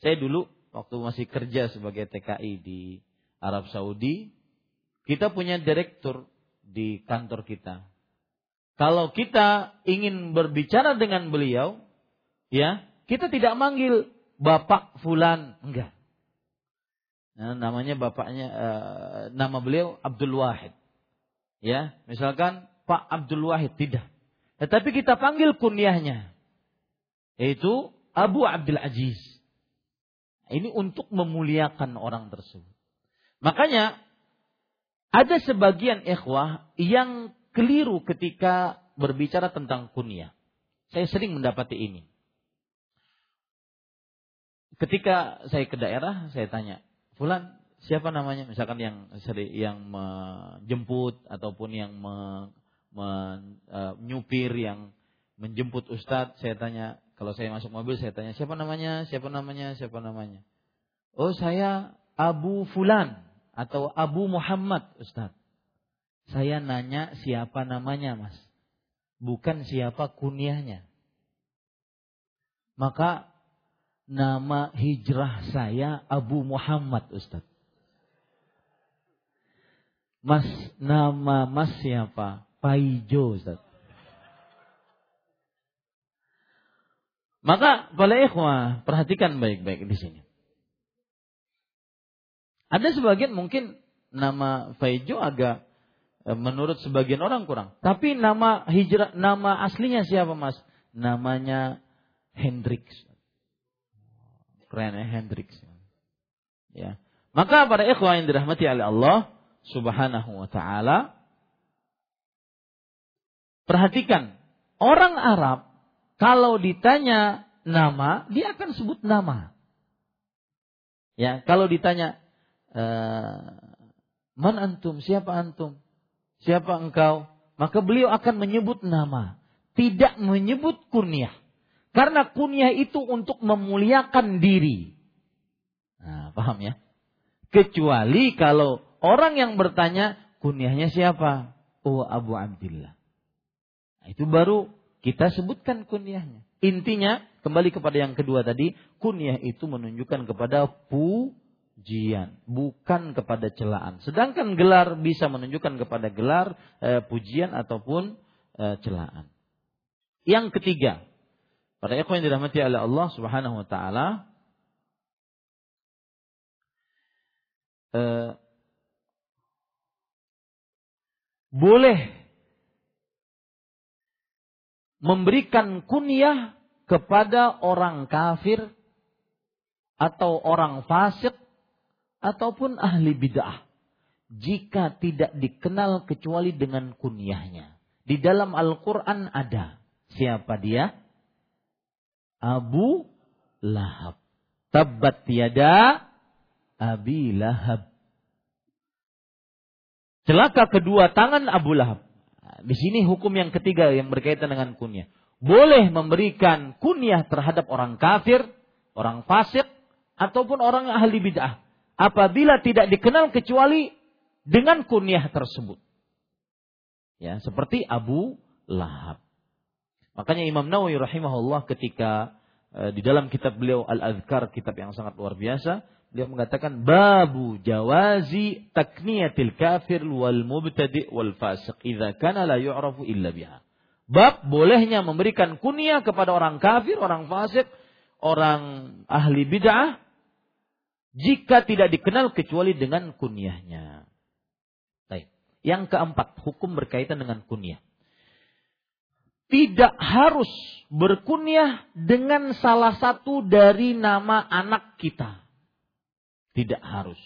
Saya dulu waktu masih kerja sebagai TKI di Arab Saudi, kita punya direktur di kantor kita. Kalau kita ingin berbicara dengan beliau, ya, kita tidak manggil Bapak Fulan, enggak. Nah, namanya bapaknya uh, nama beliau Abdul Wahid. Ya, misalkan Pak Abdul Wahid tidak. Tetapi kita panggil kunyahnya yaitu Abu Abdul Aziz. Ini untuk memuliakan orang tersebut. Makanya ada sebagian ikhwah yang keliru ketika berbicara tentang kunyah. Saya sering mendapati ini. Ketika saya ke daerah, saya tanya, Fulan siapa namanya? Misalkan yang yang menjemput ataupun yang me, me, uh, nyupir yang menjemput ustadz, saya tanya kalau saya masuk mobil saya tanya siapa namanya, siapa namanya, siapa namanya. Oh saya Abu Fulan atau Abu Muhammad Ustadz. Saya nanya siapa namanya mas. bukan siapa kunyahnya. Maka nama hijrah saya Abu Muhammad Ustaz. Mas nama Mas siapa? Paijo Ustaz. Maka para ikhwah perhatikan baik-baik di sini. Ada sebagian mungkin nama Faijo agak eh, menurut sebagian orang kurang. Tapi nama hijrah nama aslinya siapa Mas? Namanya Hendrix. Keren ya Hendrix. Ya. Maka para ikhwah yang dirahmati oleh Allah Subhanahu wa taala perhatikan orang Arab kalau ditanya nama dia akan sebut nama. Ya, kalau ditanya man antum, siapa antum? Siapa engkau? Maka beliau akan menyebut nama, tidak menyebut kunyah. Karena kunyah itu untuk memuliakan diri. Nah, paham ya? Kecuali kalau orang yang bertanya, kunyahnya siapa? Oh, Abu Abdillah. Nah, itu baru kita sebutkan kunyahnya. Intinya, kembali kepada yang kedua tadi, kunyah itu menunjukkan kepada pujian, bukan kepada celaan. Sedangkan gelar bisa menunjukkan kepada gelar eh, pujian ataupun eh, celaan. Yang ketiga, Para ikhwan yang dirahmati oleh Allah Subhanahu wa taala eh, boleh memberikan kunyah kepada orang kafir atau orang fasik ataupun ahli bid'ah jika tidak dikenal kecuali dengan kunyahnya. Di dalam Al-Qur'an ada. Siapa dia? Abu Lahab. Tabat tiada Abi Lahab. Celaka kedua tangan Abu Lahab. Di sini hukum yang ketiga yang berkaitan dengan kunyah. Boleh memberikan kunyah terhadap orang kafir, orang fasik, ataupun orang ahli bid'ah. Apabila tidak dikenal kecuali dengan kunyah tersebut. Ya, seperti Abu Lahab. Makanya Imam Nawawi rahimahullah ketika uh, di dalam kitab beliau Al-Azkar, kitab yang sangat luar biasa, beliau mengatakan babu jawazi takniyatil kafir wal mubtadi wal fasiq idza kana la yu'rafu illa biha. Bab bolehnya memberikan kunyah kepada orang kafir, orang fasik, orang ahli bid'ah jika tidak dikenal kecuali dengan kunyahnya. Baik. Yang keempat, hukum berkaitan dengan kunyah tidak harus berkunyah dengan salah satu dari nama anak kita. Tidak harus.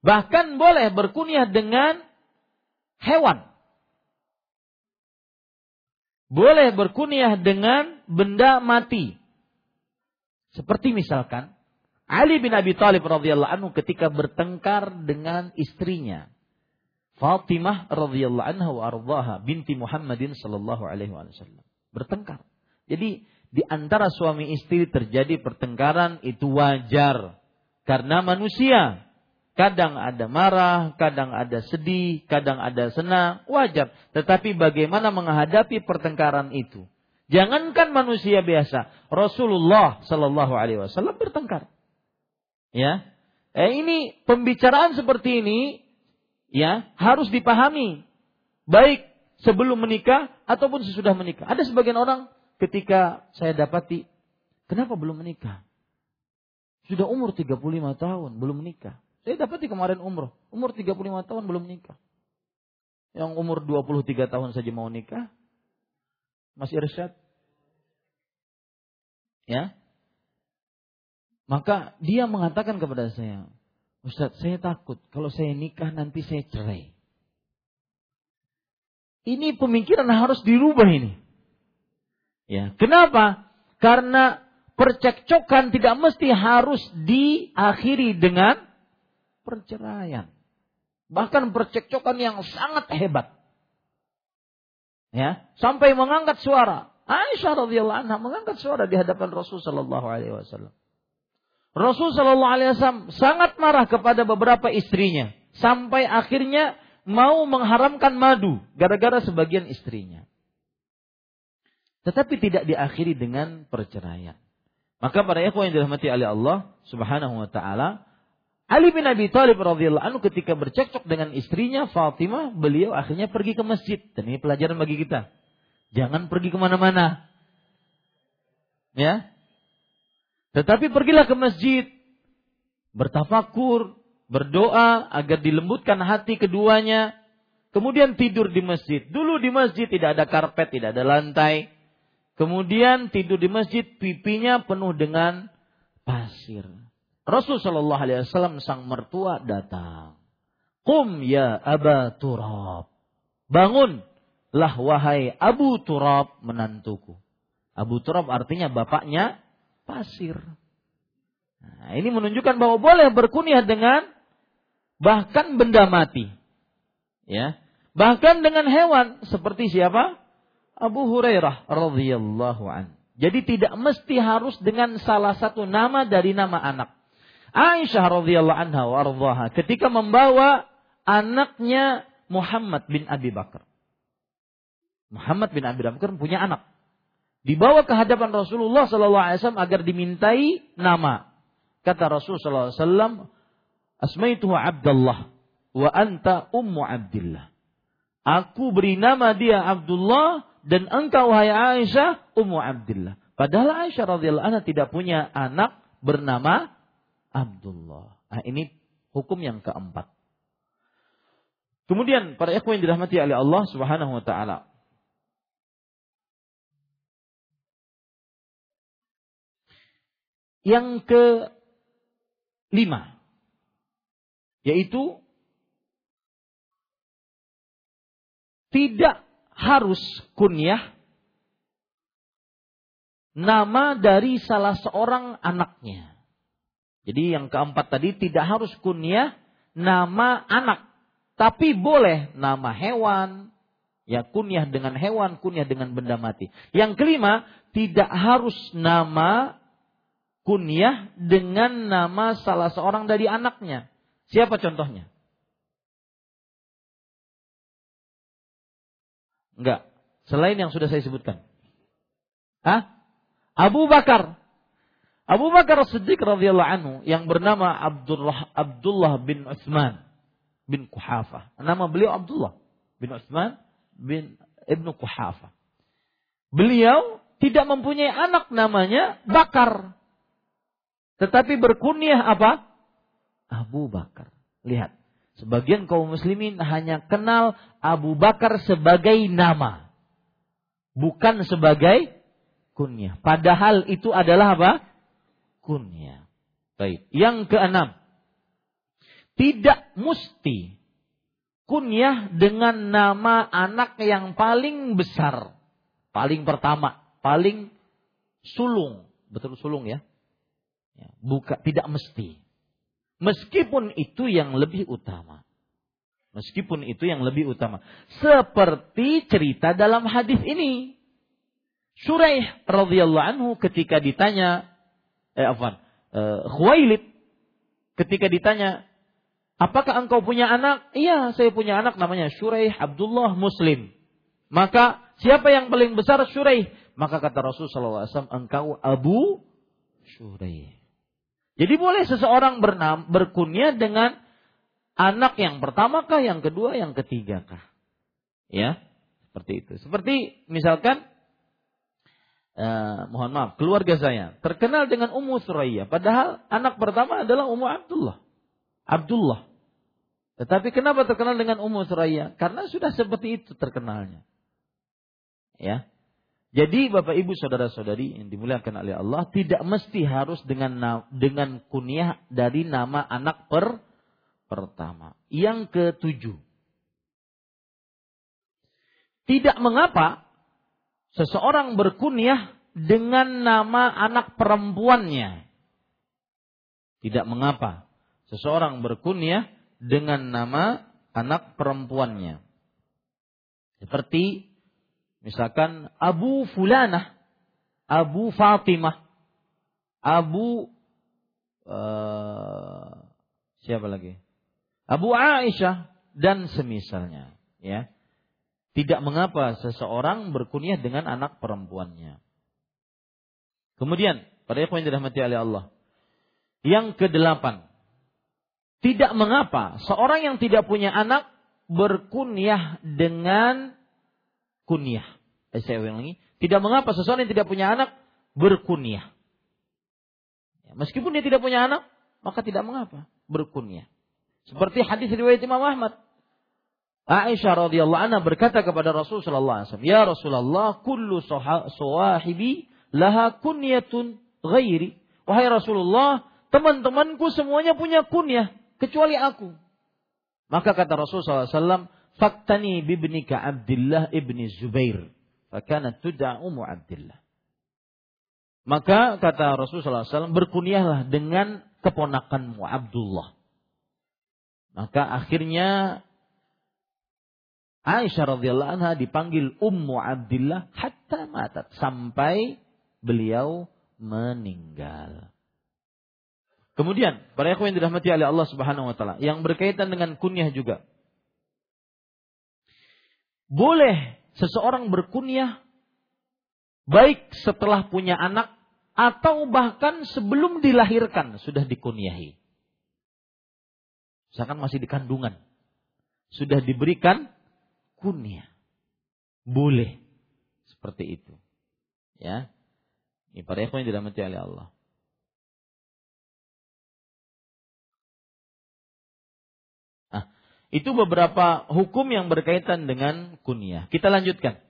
Bahkan boleh berkunyah dengan hewan. Boleh berkunyah dengan benda mati. Seperti misalkan Ali bin Abi Thalib radhiyallahu anhu ketika bertengkar dengan istrinya. Fatimah radhiyallahu anha wa ardhaha binti Muhammadin sallallahu alaihi wasallam bertengkar. Jadi di antara suami istri terjadi pertengkaran itu wajar karena manusia. Kadang ada marah, kadang ada sedih, kadang ada senang, wajar. Tetapi bagaimana menghadapi pertengkaran itu? Jangankan manusia biasa, Rasulullah Shallallahu Alaihi Wasallam bertengkar. Ya, eh, ini pembicaraan seperti ini ya harus dipahami baik sebelum menikah ataupun sesudah menikah. Ada sebagian orang ketika saya dapati kenapa belum menikah? Sudah umur 35 tahun belum menikah. Saya dapati kemarin umroh, umur 35 tahun belum menikah. Yang umur 23 tahun saja mau nikah masih irsyad. Ya. Maka dia mengatakan kepada saya, Ustaz, saya takut kalau saya nikah nanti saya cerai. Ini pemikiran harus dirubah ini. Ya, kenapa? Karena percekcokan tidak mesti harus diakhiri dengan perceraian. Bahkan percekcokan yang sangat hebat. Ya, sampai mengangkat suara. Aisyah radhiyallahu anha mengangkat suara di hadapan Rasul sallallahu alaihi wasallam. Rasul Shallallahu Alaihi Wasallam sangat marah kepada beberapa istrinya sampai akhirnya mau mengharamkan madu gara-gara sebagian istrinya. Tetapi tidak diakhiri dengan perceraian. Maka para ikhwan yang dirahmati oleh Allah Subhanahu wa taala, Ali bin Abi Thalib radhiyallahu anhu ketika bercekcok dengan istrinya Fatimah, beliau akhirnya pergi ke masjid. Dan ini pelajaran bagi kita. Jangan pergi ke mana-mana. Ya. Tetapi pergilah ke masjid. Bertafakur, berdoa agar dilembutkan hati keduanya. Kemudian tidur di masjid. Dulu di masjid tidak ada karpet, tidak ada lantai. Kemudian tidur di masjid, pipinya penuh dengan pasir. Rasul Shallallahu Alaihi Wasallam sang mertua datang. Kum ya Aba Turab. Bangunlah wahai Abu Turab menantuku. Abu Turab artinya bapaknya pasir. Nah, ini menunjukkan bahwa boleh berkunyah dengan bahkan benda mati. Ya. Bahkan dengan hewan seperti siapa? Abu Hurairah radhiyallahu an. Jadi tidak mesti harus dengan salah satu nama dari nama anak. Aisyah radhiyallahu anha wa ketika membawa anaknya Muhammad bin Abi Bakar. Muhammad bin Abi Bakar punya anak. Dibawa ke hadapan Rasulullah sallallahu alaihi wasallam agar dimintai nama. Kata Rasul sallallahu alaihi wasallam, "Asmaituhu Abdullah wa anta ummu Abdullah." Aku beri nama dia Abdullah dan engkau wahai Aisyah ummu Abdullah. Padahal Aisyah radhiyallahu anha tidak punya anak bernama Abdullah. Nah, ini hukum yang keempat. Kemudian para ikhwan yang dirahmati oleh Allah Subhanahu wa taala. Yang ke lima yaitu tidak harus kunyah nama dari salah seorang anaknya. Jadi yang keempat tadi tidak harus kunyah nama anak, tapi boleh nama hewan, ya kunyah dengan hewan, kunyah dengan benda mati. Yang kelima, tidak harus nama kunyah dengan nama salah seorang dari anaknya. Siapa contohnya? Enggak. Selain yang sudah saya sebutkan. Hah? Abu Bakar. Abu Bakar Siddiq radhiyallahu anhu yang bernama Abdullah Abdullah bin Utsman bin Kuhafa. Nama beliau Abdullah bin Utsman bin Ibnu Kuhafa. Beliau tidak mempunyai anak namanya Bakar. Tetapi berkunyah apa? Abu Bakar. Lihat. Sebagian kaum muslimin hanya kenal Abu Bakar sebagai nama. Bukan sebagai kunyah. Padahal itu adalah apa? Kunyah. Baik. Yang keenam. Tidak mesti kunyah dengan nama anak yang paling besar. Paling pertama. Paling sulung. Betul sulung ya? Ya buka, tidak mesti. Meskipun itu yang lebih utama. Meskipun itu yang lebih utama. Seperti cerita dalam hadis ini. Suraih radhiyallahu anhu ketika ditanya eh afwan, eh, Khuwailid ketika ditanya, "Apakah engkau punya anak?" "Iya, saya punya anak namanya Suraih Abdullah Muslim." Maka siapa yang paling besar Suraih? Maka kata Rasul wasallam, "Engkau Abu Suraih." Jadi boleh seseorang bernam, berkunyah dengan anak yang pertama kah, yang kedua, yang ketiga kah. Ya, seperti itu. Seperti misalkan, eh, mohon maaf, keluarga saya terkenal dengan Ummu Suraya. Padahal anak pertama adalah Ummu Abdullah. Abdullah. Tetapi kenapa terkenal dengan Ummu Suraya? Karena sudah seperti itu terkenalnya. Ya, jadi Bapak Ibu saudara-saudari yang dimuliakan oleh Allah tidak mesti harus dengan dengan kunyah dari nama anak per pertama. Yang ketujuh. Tidak mengapa seseorang berkunyah dengan nama anak perempuannya. Tidak mengapa seseorang berkunyah dengan nama anak perempuannya. Seperti Misalkan Abu Fulanah, Abu Fatimah, Abu uh, siapa lagi? Abu Aisyah, dan semisalnya, ya. Tidak mengapa seseorang berkunyah dengan anak perempuannya. Kemudian, pada yang dirahmati oleh Allah. Yang kedelapan, tidak mengapa seorang yang tidak punya anak berkunyah dengan kunyah. Eh, saya ulangi, tidak mengapa seseorang yang tidak punya anak berkunyah. Ya, meskipun dia tidak punya anak, maka tidak mengapa berkunyah. Seperti hadis riwayat Imam Ahmad. Aisyah radhiyallahu anha berkata kepada Rasul sallallahu alaihi wasallam, "Ya Rasulullah, kullu sawahibi laha kunyatun ghairi. Wahai Rasulullah, teman-temanku semuanya punya kunyah kecuali aku. Maka kata Rasulullah SAW, Faktani bibnika Abdullah ibni Zubair. Fakana tud'a umu Abdullah. Maka kata Rasulullah SAW, berkunyahlah dengan keponakanmu Abdullah. Maka akhirnya Aisyah radhiyallahu anha dipanggil Ummu Abdullah hatta matat sampai beliau meninggal. Kemudian, para yang dirahmati oleh Allah Subhanahu wa taala, yang berkaitan dengan kunyah juga. Boleh seseorang berkunyah baik setelah punya anak atau bahkan sebelum dilahirkan sudah dikunyahi. Misalkan masih di kandungan. Sudah diberikan kunyah. Boleh. Seperti itu. Ya. Ini para ikhwan yang dirahmati oleh Allah. Itu beberapa hukum yang berkaitan dengan kunyah. Kita lanjutkan.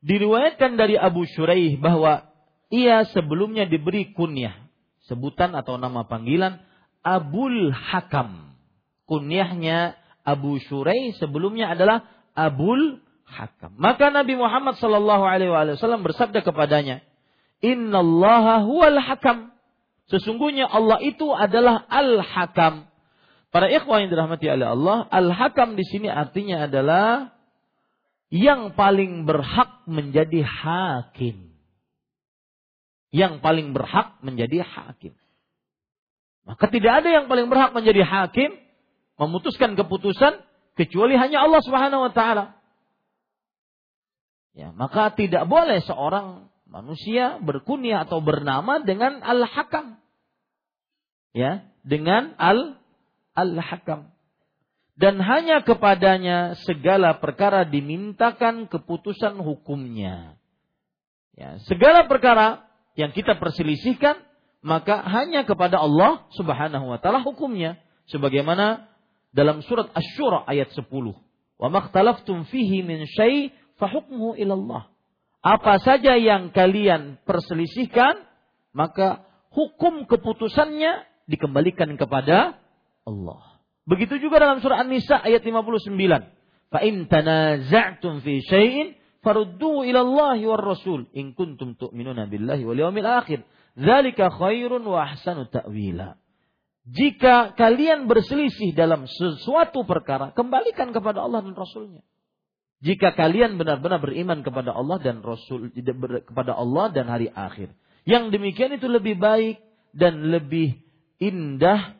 Diriwayatkan dari Abu Shuraih bahwa ia sebelumnya diberi kunyah. Sebutan atau nama panggilan Abul Hakam. Kunyahnya Abu Shuraih sebelumnya adalah Abul Hakam. Maka Nabi Muhammad Shallallahu Alaihi Wasallam bersabda kepadanya, Innallaha huwal hakam. Sesungguhnya Allah itu adalah al-hakam. Para ikhwan yang dirahmati oleh Allah, al-hakam di sini artinya adalah yang paling berhak menjadi hakim. Yang paling berhak menjadi hakim. Maka tidak ada yang paling berhak menjadi hakim, memutuskan keputusan kecuali hanya Allah Subhanahu wa taala. Ya, maka tidak boleh seorang manusia berkunyah atau bernama dengan Al-Hakam. Ya, dengan Al Al-Hakam. Dan hanya kepadanya segala perkara dimintakan keputusan hukumnya. Ya, segala perkara yang kita perselisihkan maka hanya kepada Allah Subhanahu wa taala hukumnya sebagaimana dalam surat Asy-Syura ayat 10. Wa makhtalaftum fihi min syai' fa ilallah apa saja yang kalian perselisihkan, maka hukum keputusannya dikembalikan kepada Allah. Begitu juga dalam surah An-Nisa ayat 59. Fa in tanaza'tum fi syai'in farudduhu ila Allah war Rasul in kuntum tu'minuna billahi wal yawmil akhir. Dzalika khairun wa ahsanu ta'wila. Jika kalian berselisih dalam sesuatu perkara, kembalikan kepada Allah dan Rasulnya. Jika kalian benar-benar beriman kepada Allah dan Rasul kepada Allah dan hari akhir. Yang demikian itu lebih baik dan lebih indah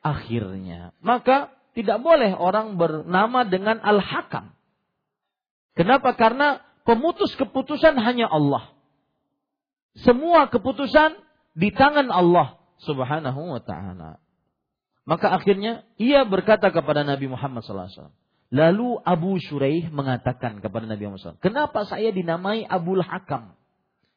akhirnya. Maka tidak boleh orang bernama dengan Al-Hakam. Kenapa? Karena pemutus keputusan hanya Allah. Semua keputusan di tangan Allah Subhanahu wa taala. Maka akhirnya ia berkata kepada Nabi Muhammad SAW. Lalu Abu Shuraih mengatakan kepada Nabi Muhammad SAW, kenapa saya dinamai Abul Hakam?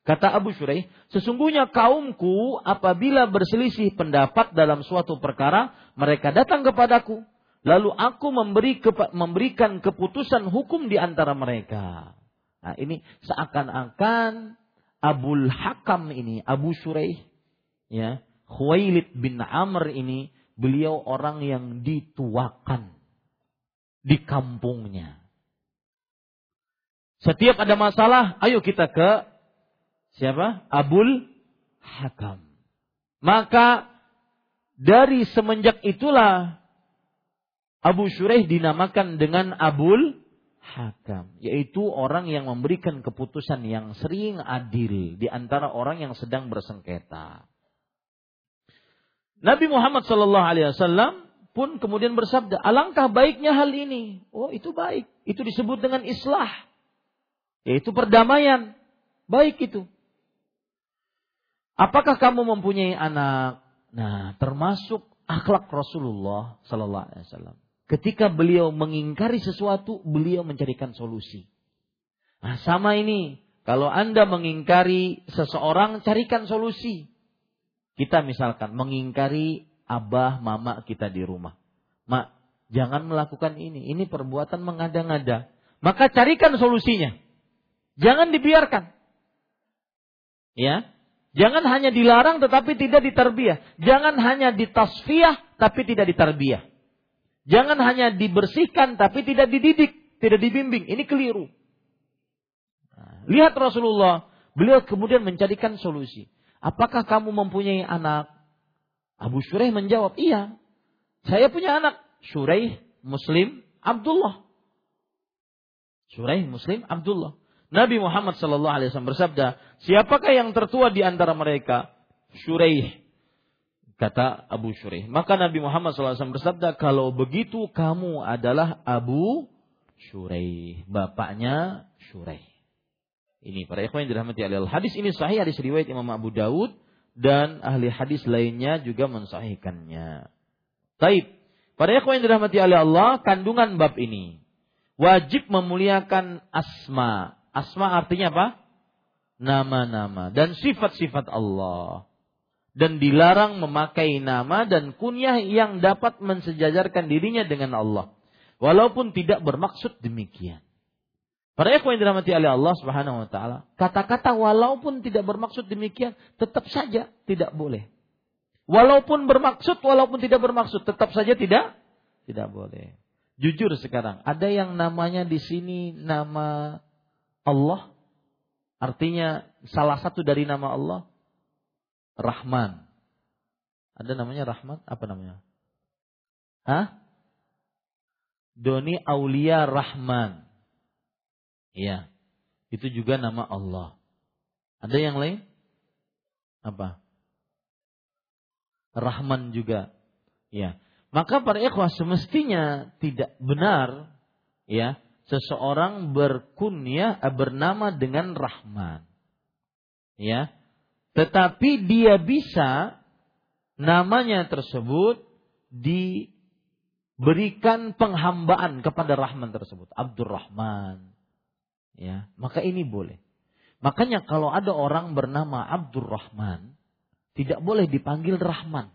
Kata Abu Shuraih, sesungguhnya kaumku apabila berselisih pendapat dalam suatu perkara, mereka datang kepadaku. Lalu aku memberi memberikan keputusan hukum di antara mereka. Nah ini seakan-akan Abul Hakam ini, Abu Shuraih, ya, Khuwailid bin Amr ini, beliau orang yang dituakan di kampungnya. Setiap ada masalah, ayo kita ke siapa? Abul Hakam. Maka dari semenjak itulah Abu Shuraih dinamakan dengan Abul Hakam, yaitu orang yang memberikan keputusan yang sering adil di antara orang yang sedang bersengketa. Nabi Muhammad Shallallahu Alaihi Wasallam pun kemudian bersabda, alangkah baiknya hal ini. Oh itu baik. Itu disebut dengan islah. Yaitu perdamaian. Baik itu. Apakah kamu mempunyai anak? Nah, termasuk akhlak Rasulullah Sallallahu Alaihi Wasallam. Ketika beliau mengingkari sesuatu, beliau mencarikan solusi. Nah, sama ini. Kalau Anda mengingkari seseorang, carikan solusi. Kita misalkan mengingkari abah, mama kita di rumah. Mak, jangan melakukan ini. Ini perbuatan mengada-ngada. Maka carikan solusinya. Jangan dibiarkan. Ya. Jangan hanya dilarang tetapi tidak diterbiah. Jangan hanya ditasfiah tapi tidak ditarbiyah. Jangan hanya dibersihkan tapi tidak dididik, tidak dibimbing. Ini keliru. Nah, lihat Rasulullah, beliau kemudian mencarikan solusi. Apakah kamu mempunyai anak? Abu Shuraih menjawab, iya. Saya punya anak. Shuraih, Muslim, Abdullah. Shuraih, Muslim, Abdullah. Nabi Muhammad Sallallahu Alaihi Wasallam bersabda, siapakah yang tertua di antara mereka? Shuraih. Kata Abu Shuraih. Maka Nabi Muhammad SAW bersabda, kalau begitu kamu adalah Abu Shuraih. Bapaknya Shuraih. Ini para ikhwan yang dirahmati Allah. Hadis ini sahih, hadis riwayat Imam Abu Dawud dan ahli hadis lainnya juga mensahihkannya. Taib. Pada ikhwan yang dirahmati oleh Allah, kandungan bab ini wajib memuliakan asma. Asma artinya apa? Nama-nama dan sifat-sifat Allah. Dan dilarang memakai nama dan kunyah yang dapat mensejajarkan dirinya dengan Allah. Walaupun tidak bermaksud demikian. Para ikhwan yang dirahmati oleh Allah Subhanahu wa taala, kata-kata walaupun tidak bermaksud demikian tetap saja tidak boleh. Walaupun bermaksud walaupun tidak bermaksud tetap saja tidak tidak boleh. Jujur sekarang, ada yang namanya di sini nama Allah artinya salah satu dari nama Allah Rahman. Ada namanya Rahman, apa namanya? Hah? Doni Aulia Rahman. Iya. Itu juga nama Allah. Ada yang lain? Apa? Rahman juga. Ya. Maka para ikhwah semestinya tidak benar ya seseorang berkunyah eh, bernama dengan Rahman. Ya. Tetapi dia bisa namanya tersebut diberikan penghambaan kepada Rahman tersebut. Abdurrahman, Ya, maka ini boleh. Makanya kalau ada orang bernama Abdurrahman, tidak boleh dipanggil Rahman.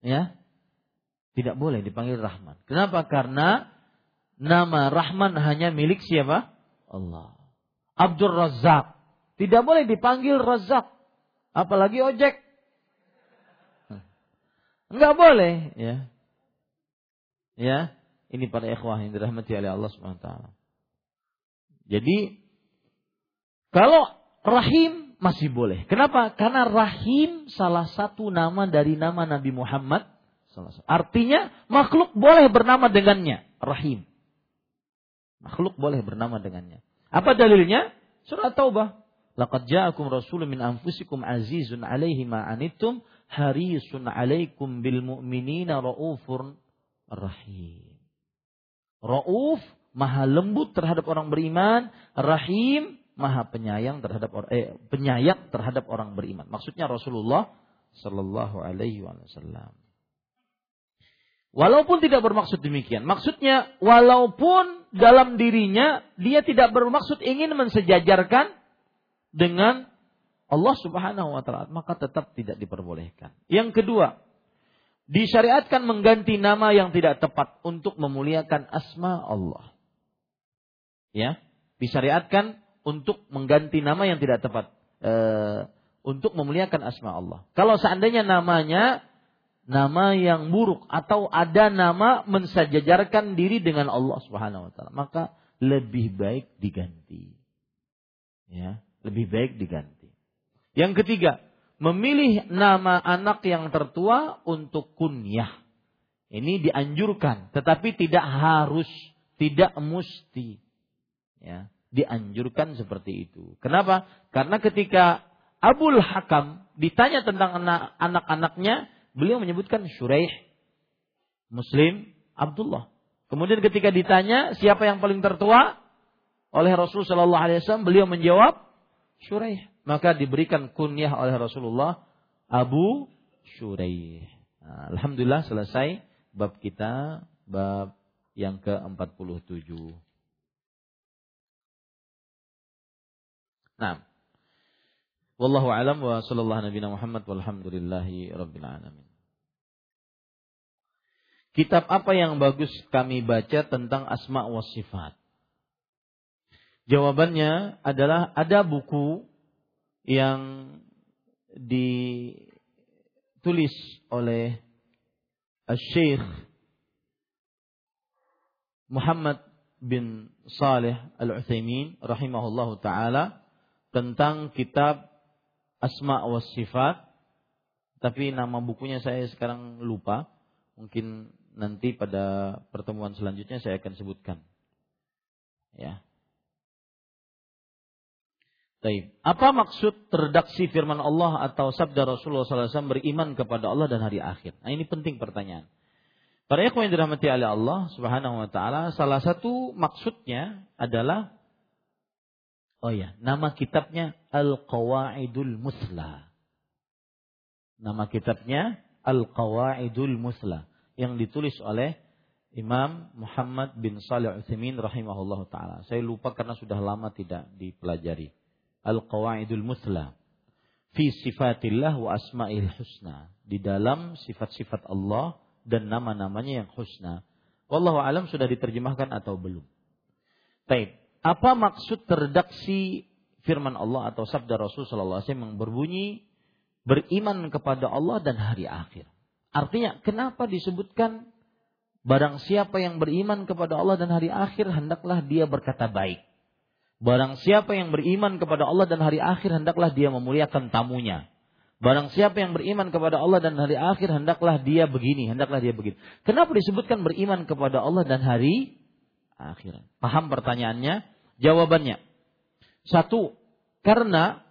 Ya, tidak boleh dipanggil Rahman. Kenapa? Karena nama Rahman hanya milik siapa? Allah. Abdul Razak. Tidak boleh dipanggil Razak. Apalagi ojek. Enggak boleh. Ya. Ya. Ini para ikhwah yang dirahmati oleh Allah SWT. Jadi kalau rahim masih boleh. Kenapa? Karena rahim salah satu nama dari nama Nabi Muhammad. Artinya makhluk boleh bernama dengannya. Rahim. Makhluk boleh bernama dengannya. Apa dalilnya? Surah Taubah. Laqad ja'akum rasulun min anfusikum azizun alaihi ma anittum harisun alaikum bil mu'minina raufur rahim. Rauf maha lembut terhadap orang beriman, rahim, maha penyayang terhadap eh, penyayang terhadap orang beriman. Maksudnya Rasulullah Shallallahu Alaihi Wasallam. Walaupun tidak bermaksud demikian, maksudnya walaupun dalam dirinya dia tidak bermaksud ingin mensejajarkan dengan Allah Subhanahu wa taala, maka tetap tidak diperbolehkan. Yang kedua, disyariatkan mengganti nama yang tidak tepat untuk memuliakan asma Allah ya disyariatkan untuk mengganti nama yang tidak tepat e, untuk memuliakan asma Allah. Kalau seandainya namanya nama yang buruk atau ada nama mensajajarkan diri dengan Allah Subhanahu wa taala, maka lebih baik diganti. Ya, lebih baik diganti. Yang ketiga, memilih nama anak yang tertua untuk kunyah. Ini dianjurkan, tetapi tidak harus, tidak mesti ya dianjurkan seperti itu. Kenapa? Karena ketika Abul Hakam ditanya tentang anak-anaknya, beliau menyebutkan Syuraih, Muslim, Abdullah. Kemudian ketika ditanya siapa yang paling tertua oleh Rasulullah Shallallahu Alaihi Wasallam, beliau menjawab Syuraih. Maka diberikan kunyah oleh Rasulullah Abu Syuraih. Nah, Alhamdulillah selesai bab kita, bab yang ke-47. Nah, Wallahu alam wa sallallahu nabi Muhammad walhamdulillahi rabbil alamin. Kitab apa yang bagus kami baca tentang asma wa sifat? Jawabannya adalah ada buku yang ditulis oleh Syekh Muhammad bin Saleh Al-Utsaimin rahimahullahu taala tentang kitab asma wa sifat tapi nama bukunya saya sekarang lupa mungkin nanti pada pertemuan selanjutnya saya akan sebutkan ya Taib. Apa maksud redaksi firman Allah atau sabda Rasulullah SAW beriman kepada Allah dan hari akhir? Nah ini penting pertanyaan. Para ikhwan yang dirahmati oleh Allah Subhanahu wa taala, salah satu maksudnya adalah Oh ya, nama kitabnya Al-Qawaidul Musla. Nama kitabnya Al-Qawaidul Musla yang ditulis oleh Imam Muhammad bin Salih Utsaimin rahimahullah taala. Saya lupa karena sudah lama tidak dipelajari. Al-Qawaidul Musla fi sifatillah wa asma'il husna. Di dalam sifat-sifat Allah dan nama-namanya yang husna. Wallahu alam sudah diterjemahkan atau belum. Baik. Apa maksud terdaksi firman Allah atau sabda Rasul sallallahu alaihi wasallam yang berbunyi beriman kepada Allah dan hari akhir. Artinya kenapa disebutkan barang siapa yang beriman kepada Allah dan hari akhir hendaklah dia berkata baik. Barang siapa yang beriman kepada Allah dan hari akhir hendaklah dia memuliakan tamunya. Barang siapa yang beriman kepada Allah dan hari akhir hendaklah dia begini, hendaklah dia begini. Kenapa disebutkan beriman kepada Allah dan hari akhir? Paham pertanyaannya? Jawabannya. Satu, karena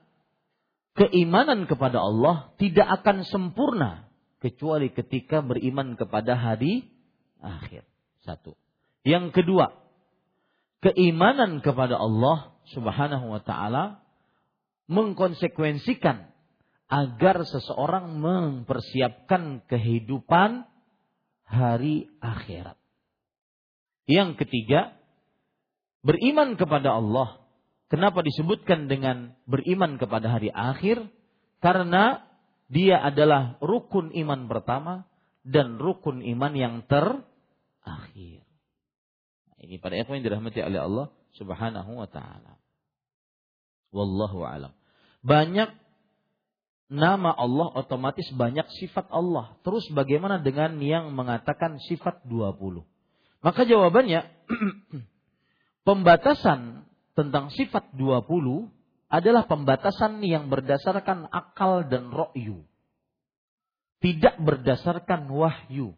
keimanan kepada Allah tidak akan sempurna kecuali ketika beriman kepada hari akhir. Satu. Yang kedua, keimanan kepada Allah Subhanahu wa taala mengkonsekuensikan agar seseorang mempersiapkan kehidupan hari akhirat. Yang ketiga, beriman kepada Allah. Kenapa disebutkan dengan beriman kepada hari akhir? Karena dia adalah rukun iman pertama dan rukun iman yang terakhir. Ini pada ikhwan yang dirahmati oleh Allah Subhanahu wa taala. Wallahu alam. Banyak nama Allah otomatis banyak sifat Allah. Terus bagaimana dengan yang mengatakan sifat 20? Maka jawabannya pembatasan tentang sifat 20 adalah pembatasan yang berdasarkan akal dan ro'yu. Tidak berdasarkan wahyu.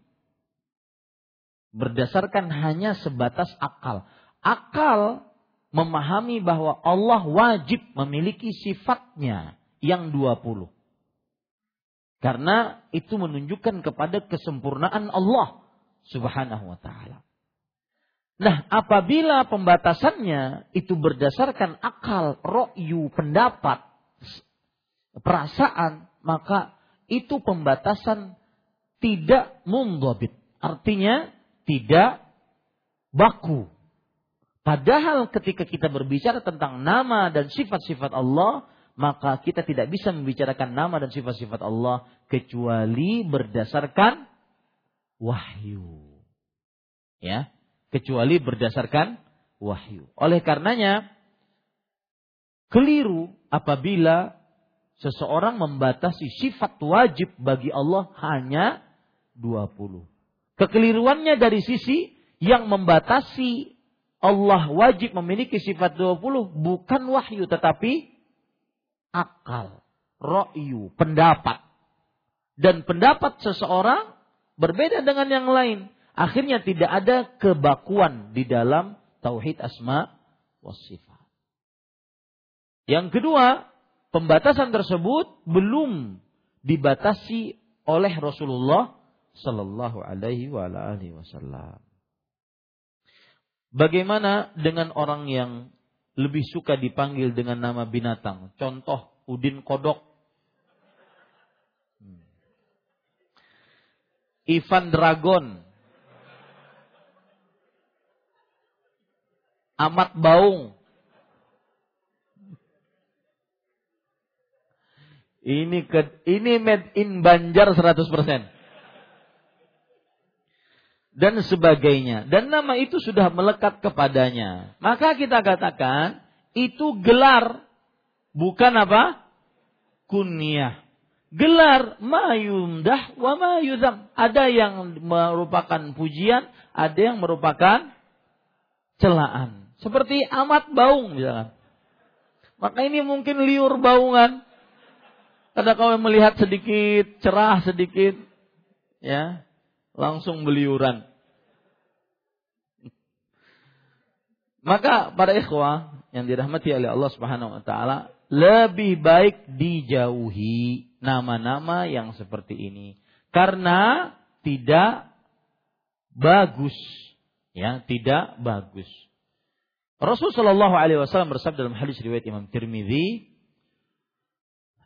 Berdasarkan hanya sebatas akal. Akal memahami bahwa Allah wajib memiliki sifatnya yang 20. Karena itu menunjukkan kepada kesempurnaan Allah subhanahu wa ta'ala. Nah, apabila pembatasannya itu berdasarkan akal, ro'yu, pendapat, perasaan, maka itu pembatasan tidak mundhabit. Artinya tidak baku. Padahal ketika kita berbicara tentang nama dan sifat-sifat Allah, maka kita tidak bisa membicarakan nama dan sifat-sifat Allah kecuali berdasarkan wahyu. Ya, kecuali berdasarkan wahyu. Oleh karenanya keliru apabila seseorang membatasi sifat wajib bagi Allah hanya 20. Kekeliruannya dari sisi yang membatasi Allah wajib memiliki sifat 20 bukan wahyu tetapi akal, ro'yu, pendapat. Dan pendapat seseorang berbeda dengan yang lain akhirnya tidak ada kebakuan di dalam tauhid asma wa sifat. Yang kedua, pembatasan tersebut belum dibatasi oleh Rasulullah sallallahu alaihi wasallam. Bagaimana dengan orang yang lebih suka dipanggil dengan nama binatang? Contoh Udin Kodok. Hmm. Ivan Dragon. Amat Baung. Ini ke, ini made in Banjar 100% dan sebagainya. Dan nama itu sudah melekat kepadanya. Maka kita katakan itu gelar bukan apa? Kunyah. Gelar mayumdah wa mayudam. Ada yang merupakan pujian, ada yang merupakan celaan. Seperti amat baung misalkan. Maka ini mungkin liur baungan. Kada kau melihat sedikit cerah sedikit, ya langsung beliuran. Maka para ikhwah yang dirahmati oleh Allah Subhanahu wa taala, lebih baik dijauhi nama-nama yang seperti ini karena tidak bagus ya, tidak bagus. Rasul sallallahu alaihi wasallam bersabda dalam hadis riwayat Imam Tirmizi,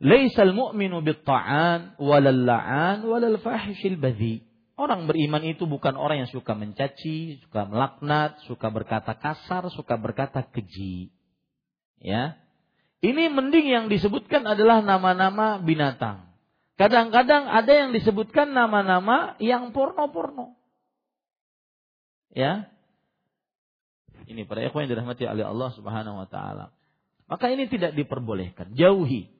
"Laisal mu'minu bit-ta'an walal la'an walal fahishil badhi." Orang beriman itu bukan orang yang suka mencaci, suka melaknat, suka berkata kasar, suka berkata keji. Ya. Ini mending yang disebutkan adalah nama-nama binatang. Kadang-kadang ada yang disebutkan nama-nama yang porno-porno. Ya. Ini para ikhwan yang dirahmati oleh Allah Subhanahu wa taala. Maka ini tidak diperbolehkan. Jauhi.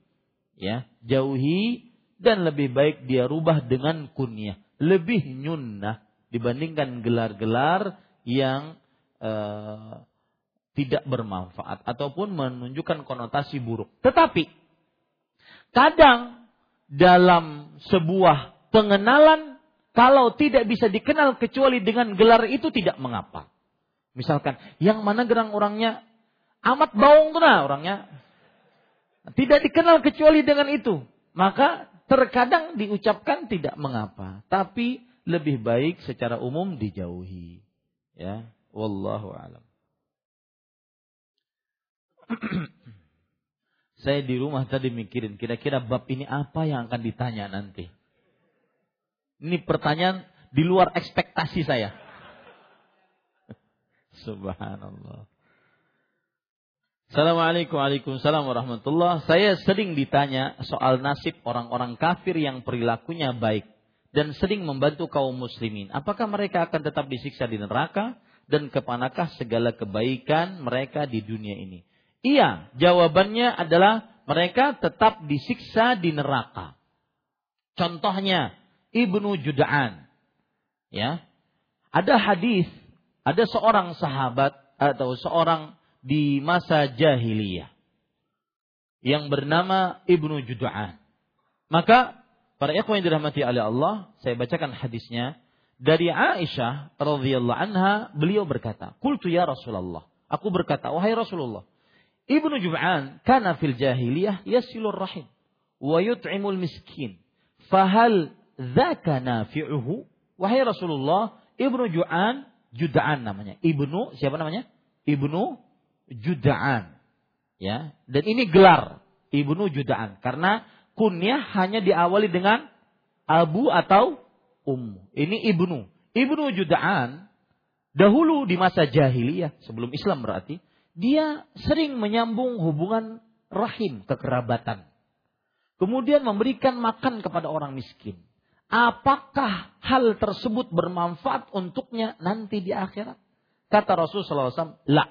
Ya, jauhi dan lebih baik dia rubah dengan kunyah lebih nyunnah dibandingkan gelar-gelar yang uh, tidak bermanfaat ataupun menunjukkan konotasi buruk. Tetapi kadang dalam sebuah pengenalan kalau tidak bisa dikenal kecuali dengan gelar itu tidak mengapa. Misalkan yang mana gerang orangnya amat baung tuh nah orangnya tidak dikenal kecuali dengan itu. Maka Terkadang diucapkan tidak mengapa, tapi lebih baik secara umum dijauhi. Ya, wallahu alam. Saya di rumah tadi mikirin kira-kira bab ini apa yang akan ditanya nanti. Ini pertanyaan di luar ekspektasi saya. Subhanallah. Assalamualaikum Waalaikumsalam warahmatullah. Saya sering ditanya soal nasib orang-orang kafir yang perilakunya baik dan sering membantu kaum muslimin. Apakah mereka akan tetap disiksa di neraka dan kepanakah segala kebaikan mereka di dunia ini? Iya, jawabannya adalah mereka tetap disiksa di neraka. Contohnya Ibnu Juda'an. Ya. Ada hadis, ada seorang sahabat atau seorang di masa jahiliyah yang bernama Ibnu Judu'an. Maka para ikhwan yang dirahmati oleh Allah, saya bacakan hadisnya dari Aisyah radhiyallahu anha, beliau berkata, "Qultu ya Rasulullah." Aku berkata, "Wahai Rasulullah, Ibnu Judu'an kana fil jahiliyah yasilur rahim wa yut'imul miskin. Fahal dzaka nafi'uhu?" Wahai Rasulullah, Ibnu Ju'an, Juda'an namanya. Ibnu siapa namanya? Ibnu Juda'an. Ya, dan ini gelar Ibnu Juda'an karena kunyah hanya diawali dengan abu atau ummu. Ini Ibnu. Ibnu Juda'an dahulu di masa jahiliyah sebelum Islam berarti dia sering menyambung hubungan rahim kekerabatan. Kemudian memberikan makan kepada orang miskin. Apakah hal tersebut bermanfaat untuknya nanti di akhirat? Kata Rasulullah SAW, la.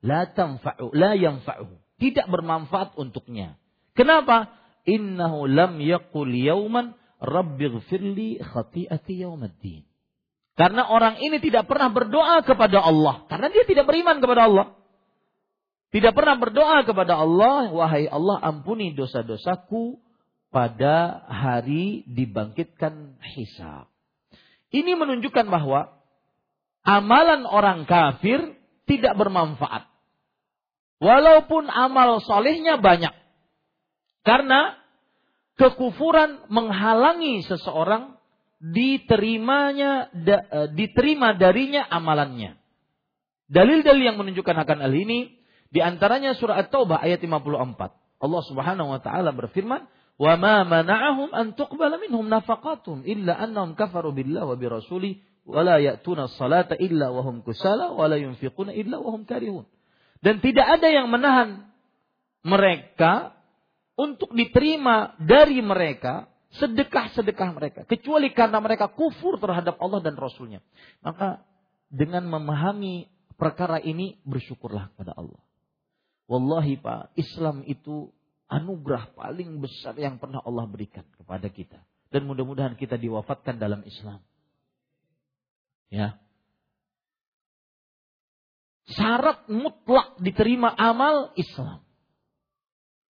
La tanfa'u la yanfa'u. Tidak bermanfaat untuknya. Kenapa? Innahu lam yaqul yauman rabbighfirli khati'ati yaumaddin karena orang ini tidak pernah berdoa kepada Allah. Karena dia tidak beriman kepada Allah. Tidak pernah berdoa kepada Allah wahai Allah ampuni dosa-dosaku pada hari dibangkitkan hisab ini menunjukkan bahwa amalan orang kafir tidak bermanfaat Walaupun amal solehnya banyak. Karena kekufuran menghalangi seseorang diterimanya uh, diterima darinya amalannya. Dalil-dalil yang menunjukkan akan hal ini di antaranya surah At-Taubah ayat 54. Allah Subhanahu wa taala berfirman, "Wa ma mana'ahum an tuqbala minhum nafaqatuhum illa annahum kafaru billahi wa birasuli wa la ya'tuna salata illa wa hum kusala wa la yunfiquna illa wa hum karihun." Dan tidak ada yang menahan mereka untuk diterima dari mereka sedekah-sedekah mereka kecuali karena mereka kufur terhadap Allah dan Rasulnya. Maka dengan memahami perkara ini bersyukurlah kepada Allah. Wallahi Pak, Islam itu anugerah paling besar yang pernah Allah berikan kepada kita. Dan mudah-mudahan kita diwafatkan dalam Islam. Ya. Syarat mutlak diterima amal Islam.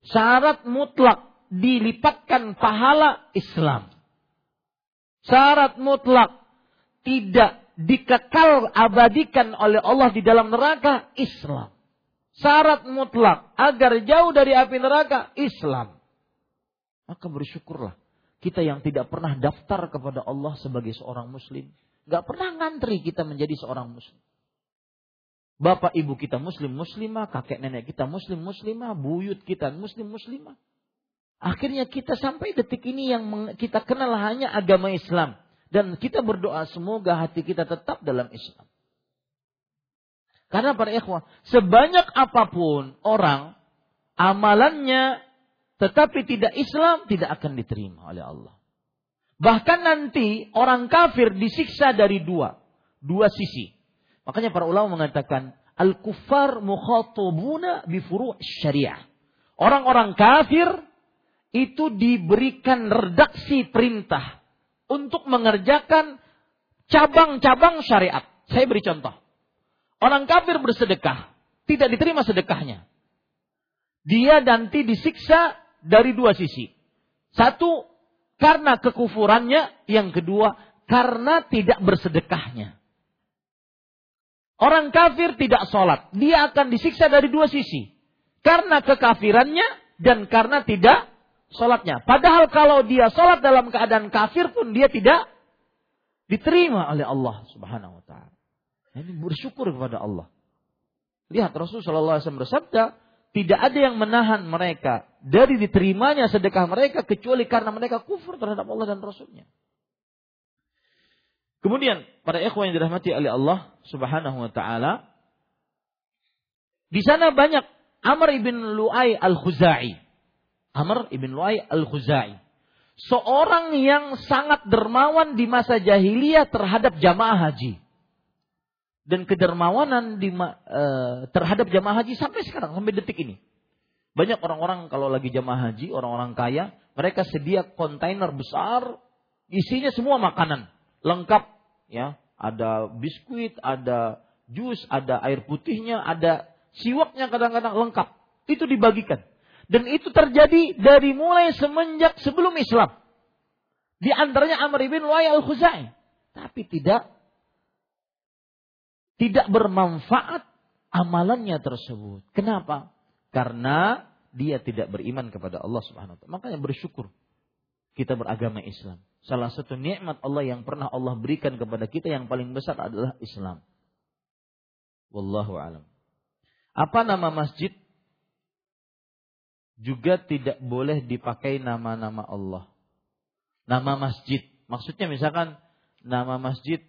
Syarat mutlak dilipatkan pahala Islam. Syarat mutlak tidak dikekal abadikan oleh Allah di dalam neraka Islam. Syarat mutlak agar jauh dari api neraka Islam. Maka bersyukurlah kita yang tidak pernah daftar kepada Allah sebagai seorang muslim. Gak pernah ngantri kita menjadi seorang muslim. Bapak ibu kita muslim muslimah, kakek nenek kita muslim muslimah, buyut kita muslim muslimah. Akhirnya kita sampai detik ini yang kita kenal hanya agama Islam. Dan kita berdoa semoga hati kita tetap dalam Islam. Karena para ikhwah, sebanyak apa pun orang amalannya tetapi tidak Islam tidak akan diterima oleh Allah. Bahkan nanti orang kafir disiksa dari dua, dua sisi. Makanya para ulama mengatakan al-kuffar mukhatabuna bi syariah. Orang-orang kafir itu diberikan redaksi perintah untuk mengerjakan cabang-cabang syariat. Saya beri contoh. Orang kafir bersedekah, tidak diterima sedekahnya. Dia nanti disiksa dari dua sisi. Satu, karena kekufurannya. Yang kedua, karena tidak bersedekahnya. Orang kafir tidak sholat. Dia akan disiksa dari dua sisi. Karena kekafirannya dan karena tidak sholatnya. Padahal kalau dia sholat dalam keadaan kafir pun dia tidak diterima oleh Allah subhanahu wa ta'ala. Ini bersyukur kepada Allah. Lihat Rasulullah SAW bersabda, tidak ada yang menahan mereka dari diterimanya sedekah mereka kecuali karena mereka kufur terhadap Allah dan Rasulnya. Kemudian para ikhwan yang dirahmati oleh Allah Subhanahu wa taala di sana banyak Amr ibn Lu'ay al-Khuzai Amr ibn Lu'ay al-Khuzai. Seorang yang sangat dermawan di masa jahiliyah terhadap jamaah haji. Dan kedermawanan di, uh, terhadap jamaah haji sampai sekarang, sampai detik ini. Banyak orang-orang kalau lagi jamaah haji, orang-orang kaya, mereka sedia kontainer besar, isinya semua makanan, lengkap, ya, ada biskuit, ada jus, ada air putihnya, ada siwaknya kadang-kadang lengkap. Itu dibagikan. Dan itu terjadi dari mulai semenjak sebelum Islam. Di antaranya Amr bin Luay al-Khuzai. Tapi tidak tidak bermanfaat amalannya tersebut. Kenapa? Karena dia tidak beriman kepada Allah Subhanahu wa taala. Makanya bersyukur kita beragama Islam. Salah satu nikmat Allah yang pernah Allah berikan kepada kita yang paling besar adalah Islam. Wallahu alam. Apa nama masjid juga tidak boleh dipakai nama-nama Allah. Nama masjid. Maksudnya misalkan nama masjid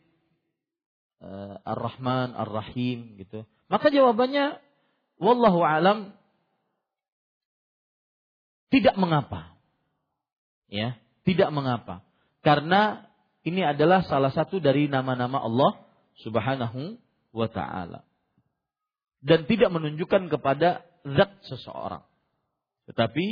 Ar-Rahman, Ar-Rahim gitu. Maka jawabannya wallahu alam tidak mengapa. Ya, tidak mengapa. Karena ini adalah salah satu dari nama-nama Allah Subhanahu wa taala. Dan tidak menunjukkan kepada zat seseorang. Tetapi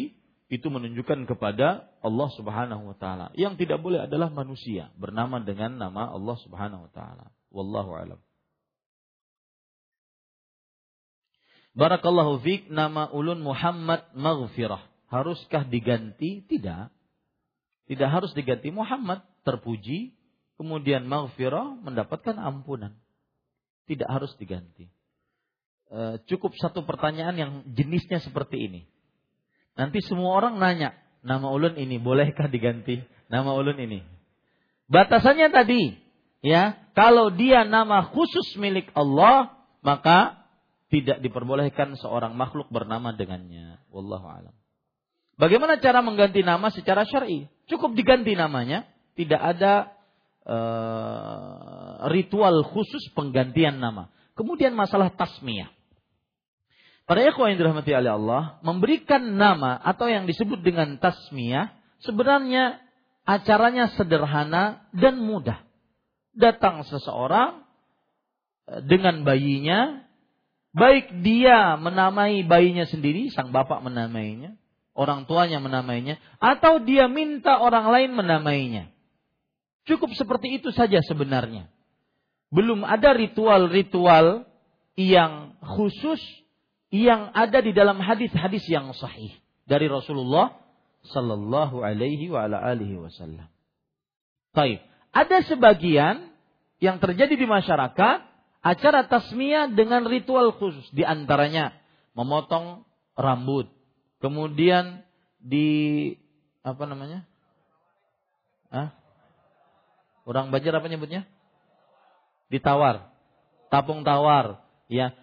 itu menunjukkan kepada Allah Subhanahu wa taala. Yang tidak boleh adalah manusia bernama dengan nama Allah Subhanahu wa taala. Wallahu alam. Barakallahu fiik nama ulun Muhammad Maghfirah. Haruskah diganti? Tidak. Tidak harus diganti Muhammad terpuji, kemudian Maghfirah mendapatkan ampunan. Tidak harus diganti. E, cukup satu pertanyaan yang jenisnya seperti ini. Nanti semua orang nanya Nama ulun ini bolehkah diganti nama ulun ini? Batasannya tadi, ya, kalau dia nama khusus milik Allah, maka tidak diperbolehkan seorang makhluk bernama dengannya. Wallahu alam. Bagaimana cara mengganti nama secara syar'i? Cukup diganti namanya, tidak ada uh, ritual khusus penggantian nama. Kemudian masalah tasmiyah. Para ikhwan yang dirahmati oleh Allah, memberikan nama atau yang disebut dengan tasmiyah sebenarnya acaranya sederhana dan mudah. Datang seseorang eh, dengan bayinya, baik dia menamai bayinya sendiri, sang bapak menamainya, orang tuanya menamainya, atau dia minta orang lain menamainya. Cukup seperti itu saja sebenarnya. Belum ada ritual-ritual yang khusus yang ada di dalam hadis-hadis yang sahih dari Rasulullah sallallahu alaihi wasallam. Baik, ada sebagian yang terjadi di masyarakat acara tasmiyah dengan ritual khusus di antaranya memotong rambut, kemudian di apa namanya? Ah? Orang Banjar apa nyebutnya? Ditawar. Tapung tawar, ya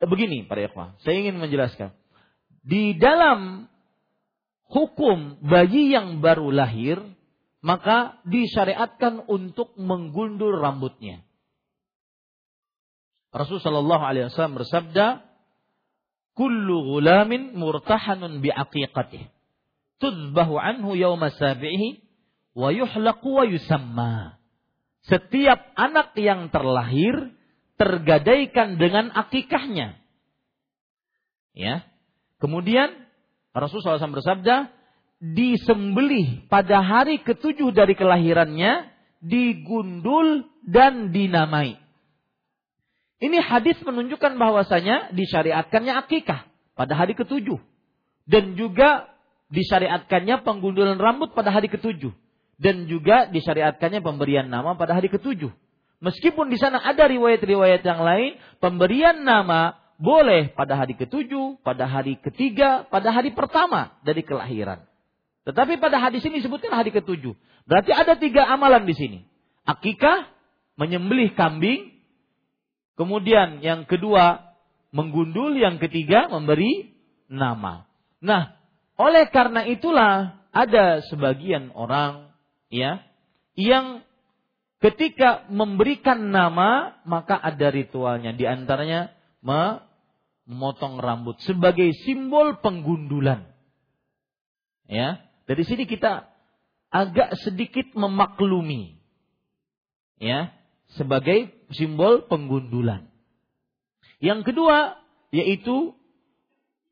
begini para ikhwah, saya ingin menjelaskan. Di dalam hukum bayi yang baru lahir, maka disyariatkan untuk menggundul rambutnya. Rasulullah Shallallahu Alaihi Wasallam bersabda, "Kullu gulamin murtahanun biaqiqatih, tudbahu anhu yawma sabihi, wa yuhlaqu wa yusamma." Setiap anak yang terlahir tergadaikan dengan akikahnya. Ya. Kemudian Rasulullah SAW bersabda, disembelih pada hari ketujuh dari kelahirannya, digundul dan dinamai. Ini hadis menunjukkan bahwasanya disyariatkannya akikah pada hari ketujuh. Dan juga disyariatkannya penggundulan rambut pada hari ketujuh. Dan juga disyariatkannya pemberian nama pada hari ketujuh. Meskipun di sana ada riwayat-riwayat yang lain, pemberian nama boleh pada hari ketujuh, pada hari ketiga, pada hari pertama dari kelahiran. Tetapi pada hadis ini disebutkan hari ketujuh. Berarti ada tiga amalan di sini. Akikah, menyembelih kambing. Kemudian yang kedua, menggundul. Yang ketiga, memberi nama. Nah, oleh karena itulah ada sebagian orang ya yang Ketika memberikan nama, maka ada ritualnya. Di antaranya memotong rambut sebagai simbol penggundulan. Ya, dari sini kita agak sedikit memaklumi. Ya, sebagai simbol penggundulan. Yang kedua yaitu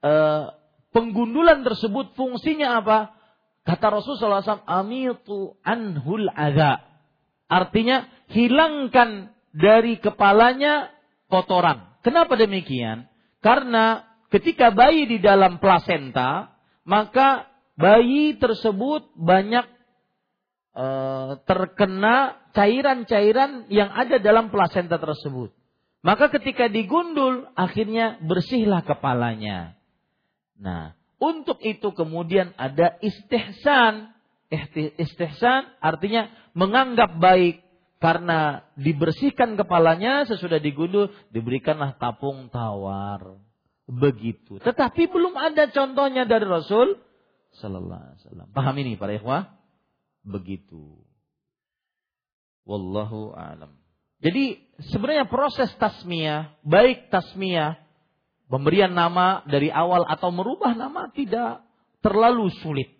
eh, penggundulan tersebut fungsinya apa? Kata Rasulullah SAW, amitu anhul adha Artinya hilangkan dari kepalanya kotoran. Kenapa demikian? Karena ketika bayi di dalam plasenta, maka bayi tersebut banyak e, terkena cairan-cairan yang ada dalam plasenta tersebut. Maka ketika digundul, akhirnya bersihlah kepalanya. Nah, untuk itu kemudian ada istihsan. Istihsan artinya menganggap baik. Karena dibersihkan kepalanya sesudah digundul diberikanlah tapung tawar. Begitu. Tetapi belum ada contohnya dari Rasul sallallahu alaihi wasallam paham ini para ikhwah begitu wallahu alam jadi sebenarnya proses tasmiyah baik tasmiyah pemberian nama dari awal atau merubah nama tidak terlalu sulit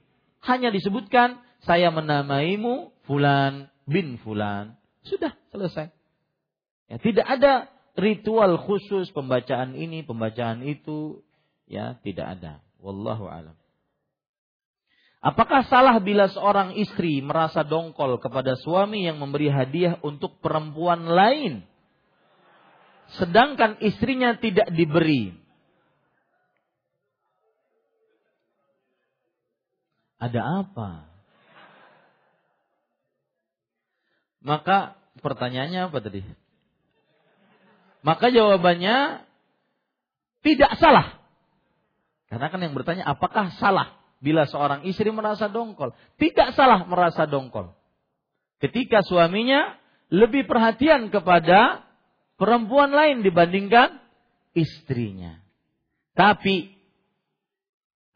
hanya disebutkan saya menamaimu fulan bin fulan. Sudah selesai. Ya, tidak ada ritual khusus pembacaan ini, pembacaan itu, ya tidak ada. Wallahu alam. Apakah salah bila seorang istri merasa dongkol kepada suami yang memberi hadiah untuk perempuan lain, sedangkan istrinya tidak diberi? Ada apa? Maka pertanyaannya apa tadi? Maka jawabannya tidak salah. Karena kan yang bertanya apakah salah bila seorang istri merasa dongkol. Tidak salah merasa dongkol. Ketika suaminya lebih perhatian kepada perempuan lain dibandingkan istrinya. Tapi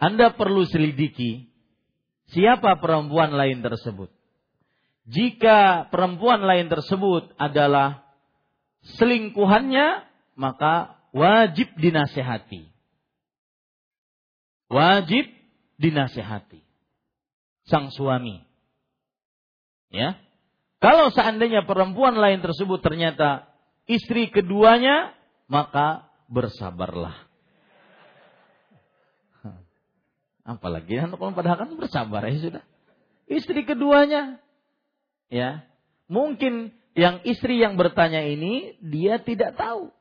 Anda perlu selidiki siapa perempuan lain tersebut. Jika perempuan lain tersebut adalah selingkuhannya, maka wajib dinasehati. Wajib dinasehati. Sang suami. Ya. Kalau seandainya perempuan lain tersebut ternyata istri keduanya, maka bersabarlah. Apalagi anak padahal kan bersabar ya sudah. Istri keduanya, ya mungkin yang istri yang bertanya ini dia tidak tahu.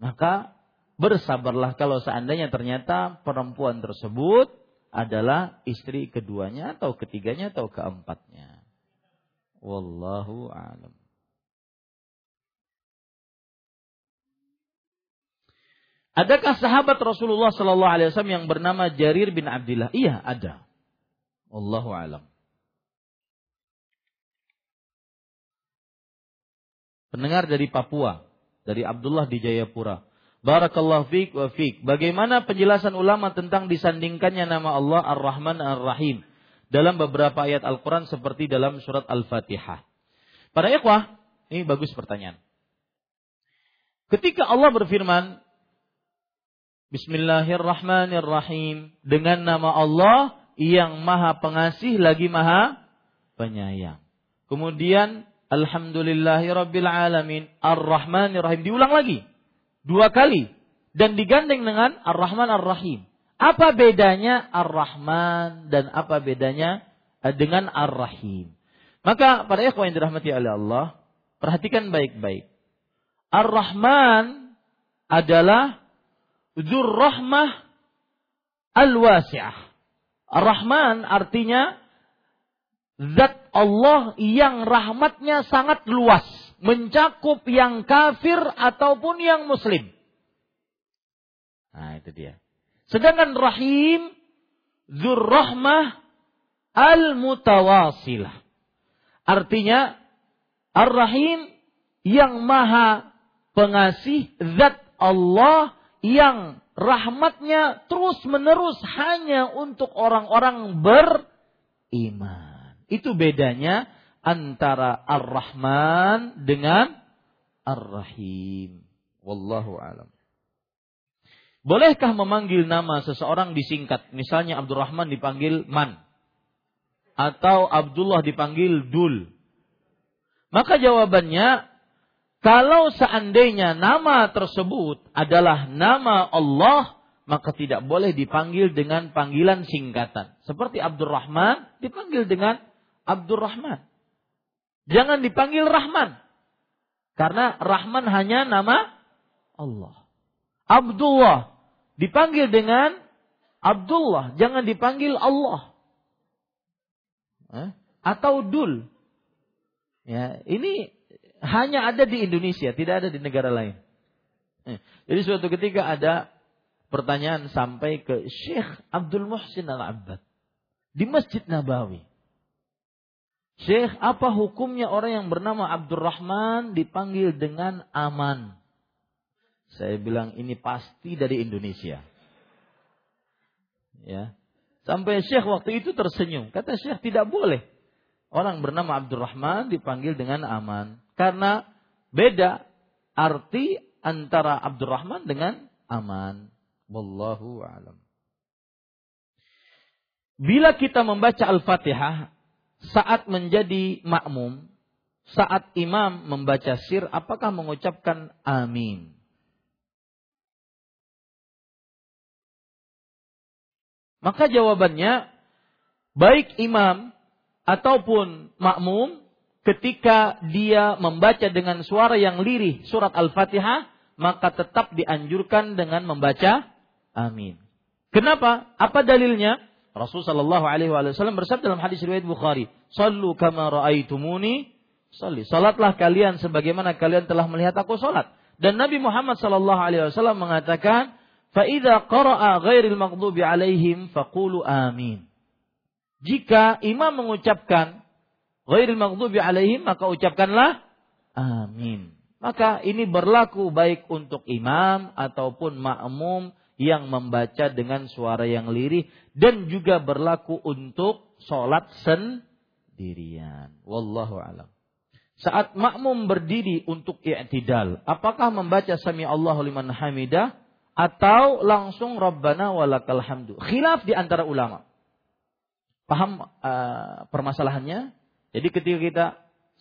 Maka bersabarlah kalau seandainya ternyata perempuan tersebut adalah istri keduanya atau ketiganya atau keempatnya. Wallahu a'lam. Adakah sahabat Rasulullah Sallallahu Alaihi Wasallam yang bernama Jarir bin Abdullah? Iya, ada. Allahu alam. Pendengar dari Papua, dari Abdullah di Jayapura. Barakallahu fiik wa fiik. Bagaimana penjelasan ulama tentang disandingkannya nama Allah Ar-Rahman Ar-Rahim dalam beberapa ayat Al-Quran seperti dalam surat Al-Fatihah. Para ikhwah, ini bagus pertanyaan. Ketika Allah berfirman, Bismillahirrahmanirrahim. Dengan nama Allah yang maha pengasih lagi maha penyayang. Kemudian Alhamdulillahirabbil alamin Ar-Rahmanirrahim diulang lagi dua kali dan digandeng dengan Ar-Rahman Ar-Rahim. Apa bedanya Ar-Rahman dan apa bedanya eh, dengan Ar-Rahim? Maka pada ikhwan yang dirahmati oleh Allah, perhatikan baik-baik. Ar-Rahman adalah Dzur rahmah al-wasi'ah. Ar-Rahman artinya zat Allah yang rahmatnya sangat luas. Mencakup yang kafir ataupun yang muslim. Nah itu dia. Sedangkan Rahim Dzur rahmah al-mutawasilah. Artinya Ar-Rahim yang maha pengasih zat Allah yang rahmatnya terus menerus hanya untuk orang-orang beriman. Itu bedanya antara Ar-Rahman dengan Ar-Rahim. Wallahu alam. Bolehkah memanggil nama seseorang disingkat? Misalnya Abdurrahman dipanggil Man. Atau Abdullah dipanggil Dul. Maka jawabannya kalau seandainya nama tersebut adalah nama Allah, maka tidak boleh dipanggil dengan panggilan singkatan. Seperti Abdurrahman dipanggil dengan Abdurrahman. Jangan dipanggil Rahman. Karena Rahman hanya nama Allah. Abdullah dipanggil dengan Abdullah, jangan dipanggil Allah. Atau Dul. Ya, ini hanya ada di Indonesia, tidak ada di negara lain. Eh, jadi suatu ketika ada pertanyaan sampai ke Syekh Abdul Muhsin Al-Abbad di Masjid Nabawi. Syekh, apa hukumnya orang yang bernama Abdurrahman dipanggil dengan aman? Saya bilang ini pasti dari Indonesia. Ya. Sampai Syekh waktu itu tersenyum. Kata Syekh tidak boleh. Orang bernama Abdurrahman dipanggil dengan aman. Karena beda arti antara Abdurrahman dengan aman. Wallahu alam. Bila kita membaca Al-Fatihah saat menjadi makmum, saat imam membaca sir, apakah mengucapkan amin? Maka jawabannya, baik imam ataupun makmum ketika dia membaca dengan suara yang lirih surat Al-Fatihah, maka tetap dianjurkan dengan membaca amin. Kenapa? Apa dalilnya? Rasul sallallahu alaihi wasallam bersabda dalam hadis riwayat Bukhari, "Shallu kama raaitumuni shalli." Salatlah kalian sebagaimana kalian telah melihat aku salat. Dan Nabi Muhammad sallallahu alaihi wasallam mengatakan, "Fa idza qara'a ghairil maghdubi alaihim faqulu amin." Jika imam mengucapkan ghairil maghdubi alaihim, maka ucapkanlah amin. Maka ini berlaku baik untuk imam ataupun makmum yang membaca dengan suara yang lirih dan juga berlaku untuk sholat sendirian. Wallahu alam. Saat makmum berdiri untuk i'tidal, apakah membaca sami Allahu liman hamidah atau langsung Rabbana walakal hamdu. Khilaf di antara ulama. Paham uh, permasalahannya? Jadi ketika kita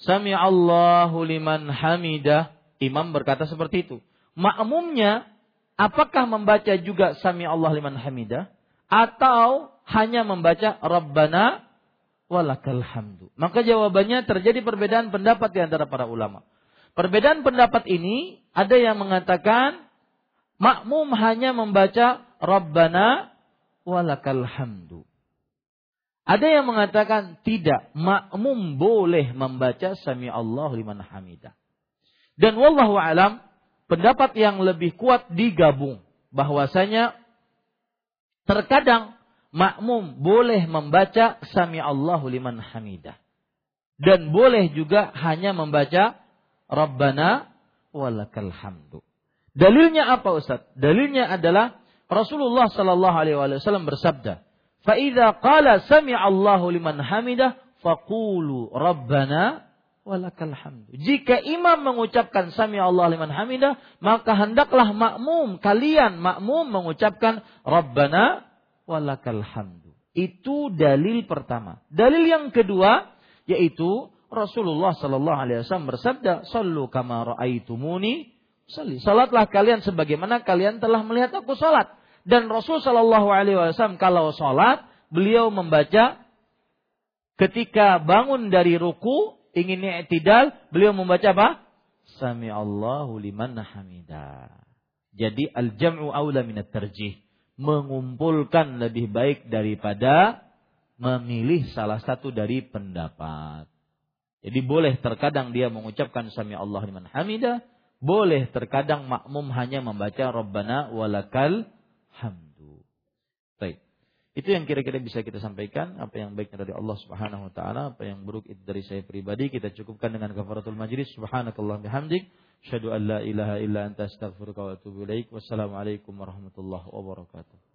Sami Allahu liman hamidah, imam berkata seperti itu. Makmumnya apakah membaca juga Sami Allah liman hamidah atau hanya membaca Rabbana walakal hamdu? Maka jawabannya terjadi perbedaan pendapat di antara para ulama. Perbedaan pendapat ini ada yang mengatakan makmum hanya membaca Rabbana walakal hamdu. Ada yang mengatakan tidak, makmum boleh membaca Sami Allah liman hamidah. Dan wallahu alam, pendapat yang lebih kuat digabung bahwasanya terkadang makmum boleh membaca Sami Allah liman hamidah. Dan boleh juga hanya membaca Rabbana walakal hamdu. Dalilnya apa Ustaz? Dalilnya adalah Rasulullah Sallallahu Alaihi Wasallam bersabda, "Faida qala sami Allahu liman hamidah, faqulu Rabbana walakal hamdu." Jika imam mengucapkan sami Allah liman hamidah, maka hendaklah makmum kalian makmum mengucapkan Rabbana walakal hamdu. Itu dalil pertama. Dalil yang kedua yaitu Rasulullah Sallallahu Alaihi Wasallam bersabda, "Sallu kama raaitumuni. Salatlah kalian sebagaimana kalian telah melihat aku salat. Dan Rasul Shallallahu Alaihi Wasallam kalau salat, beliau membaca ketika bangun dari ruku ingin i'tidal, beliau membaca apa? Sami Allahu liman hamidah. Jadi al-jam'u aula minat terjih. Mengumpulkan lebih baik daripada memilih salah satu dari pendapat. Jadi boleh terkadang dia mengucapkan sami Allah liman hamidah, boleh terkadang makmum hanya membaca Rabbana walakal hamdu. Baik. Itu yang kira-kira bisa kita sampaikan. Apa yang baiknya dari Allah Subhanahu wa taala, apa yang buruk itu dari saya pribadi, kita cukupkan dengan kafaratul majlis. Subhanakallah bihamdik, syadu an la ilaha illa anta astaghfiruka wa atubu ilaik. Wassalamualaikum warahmatullahi wabarakatuh.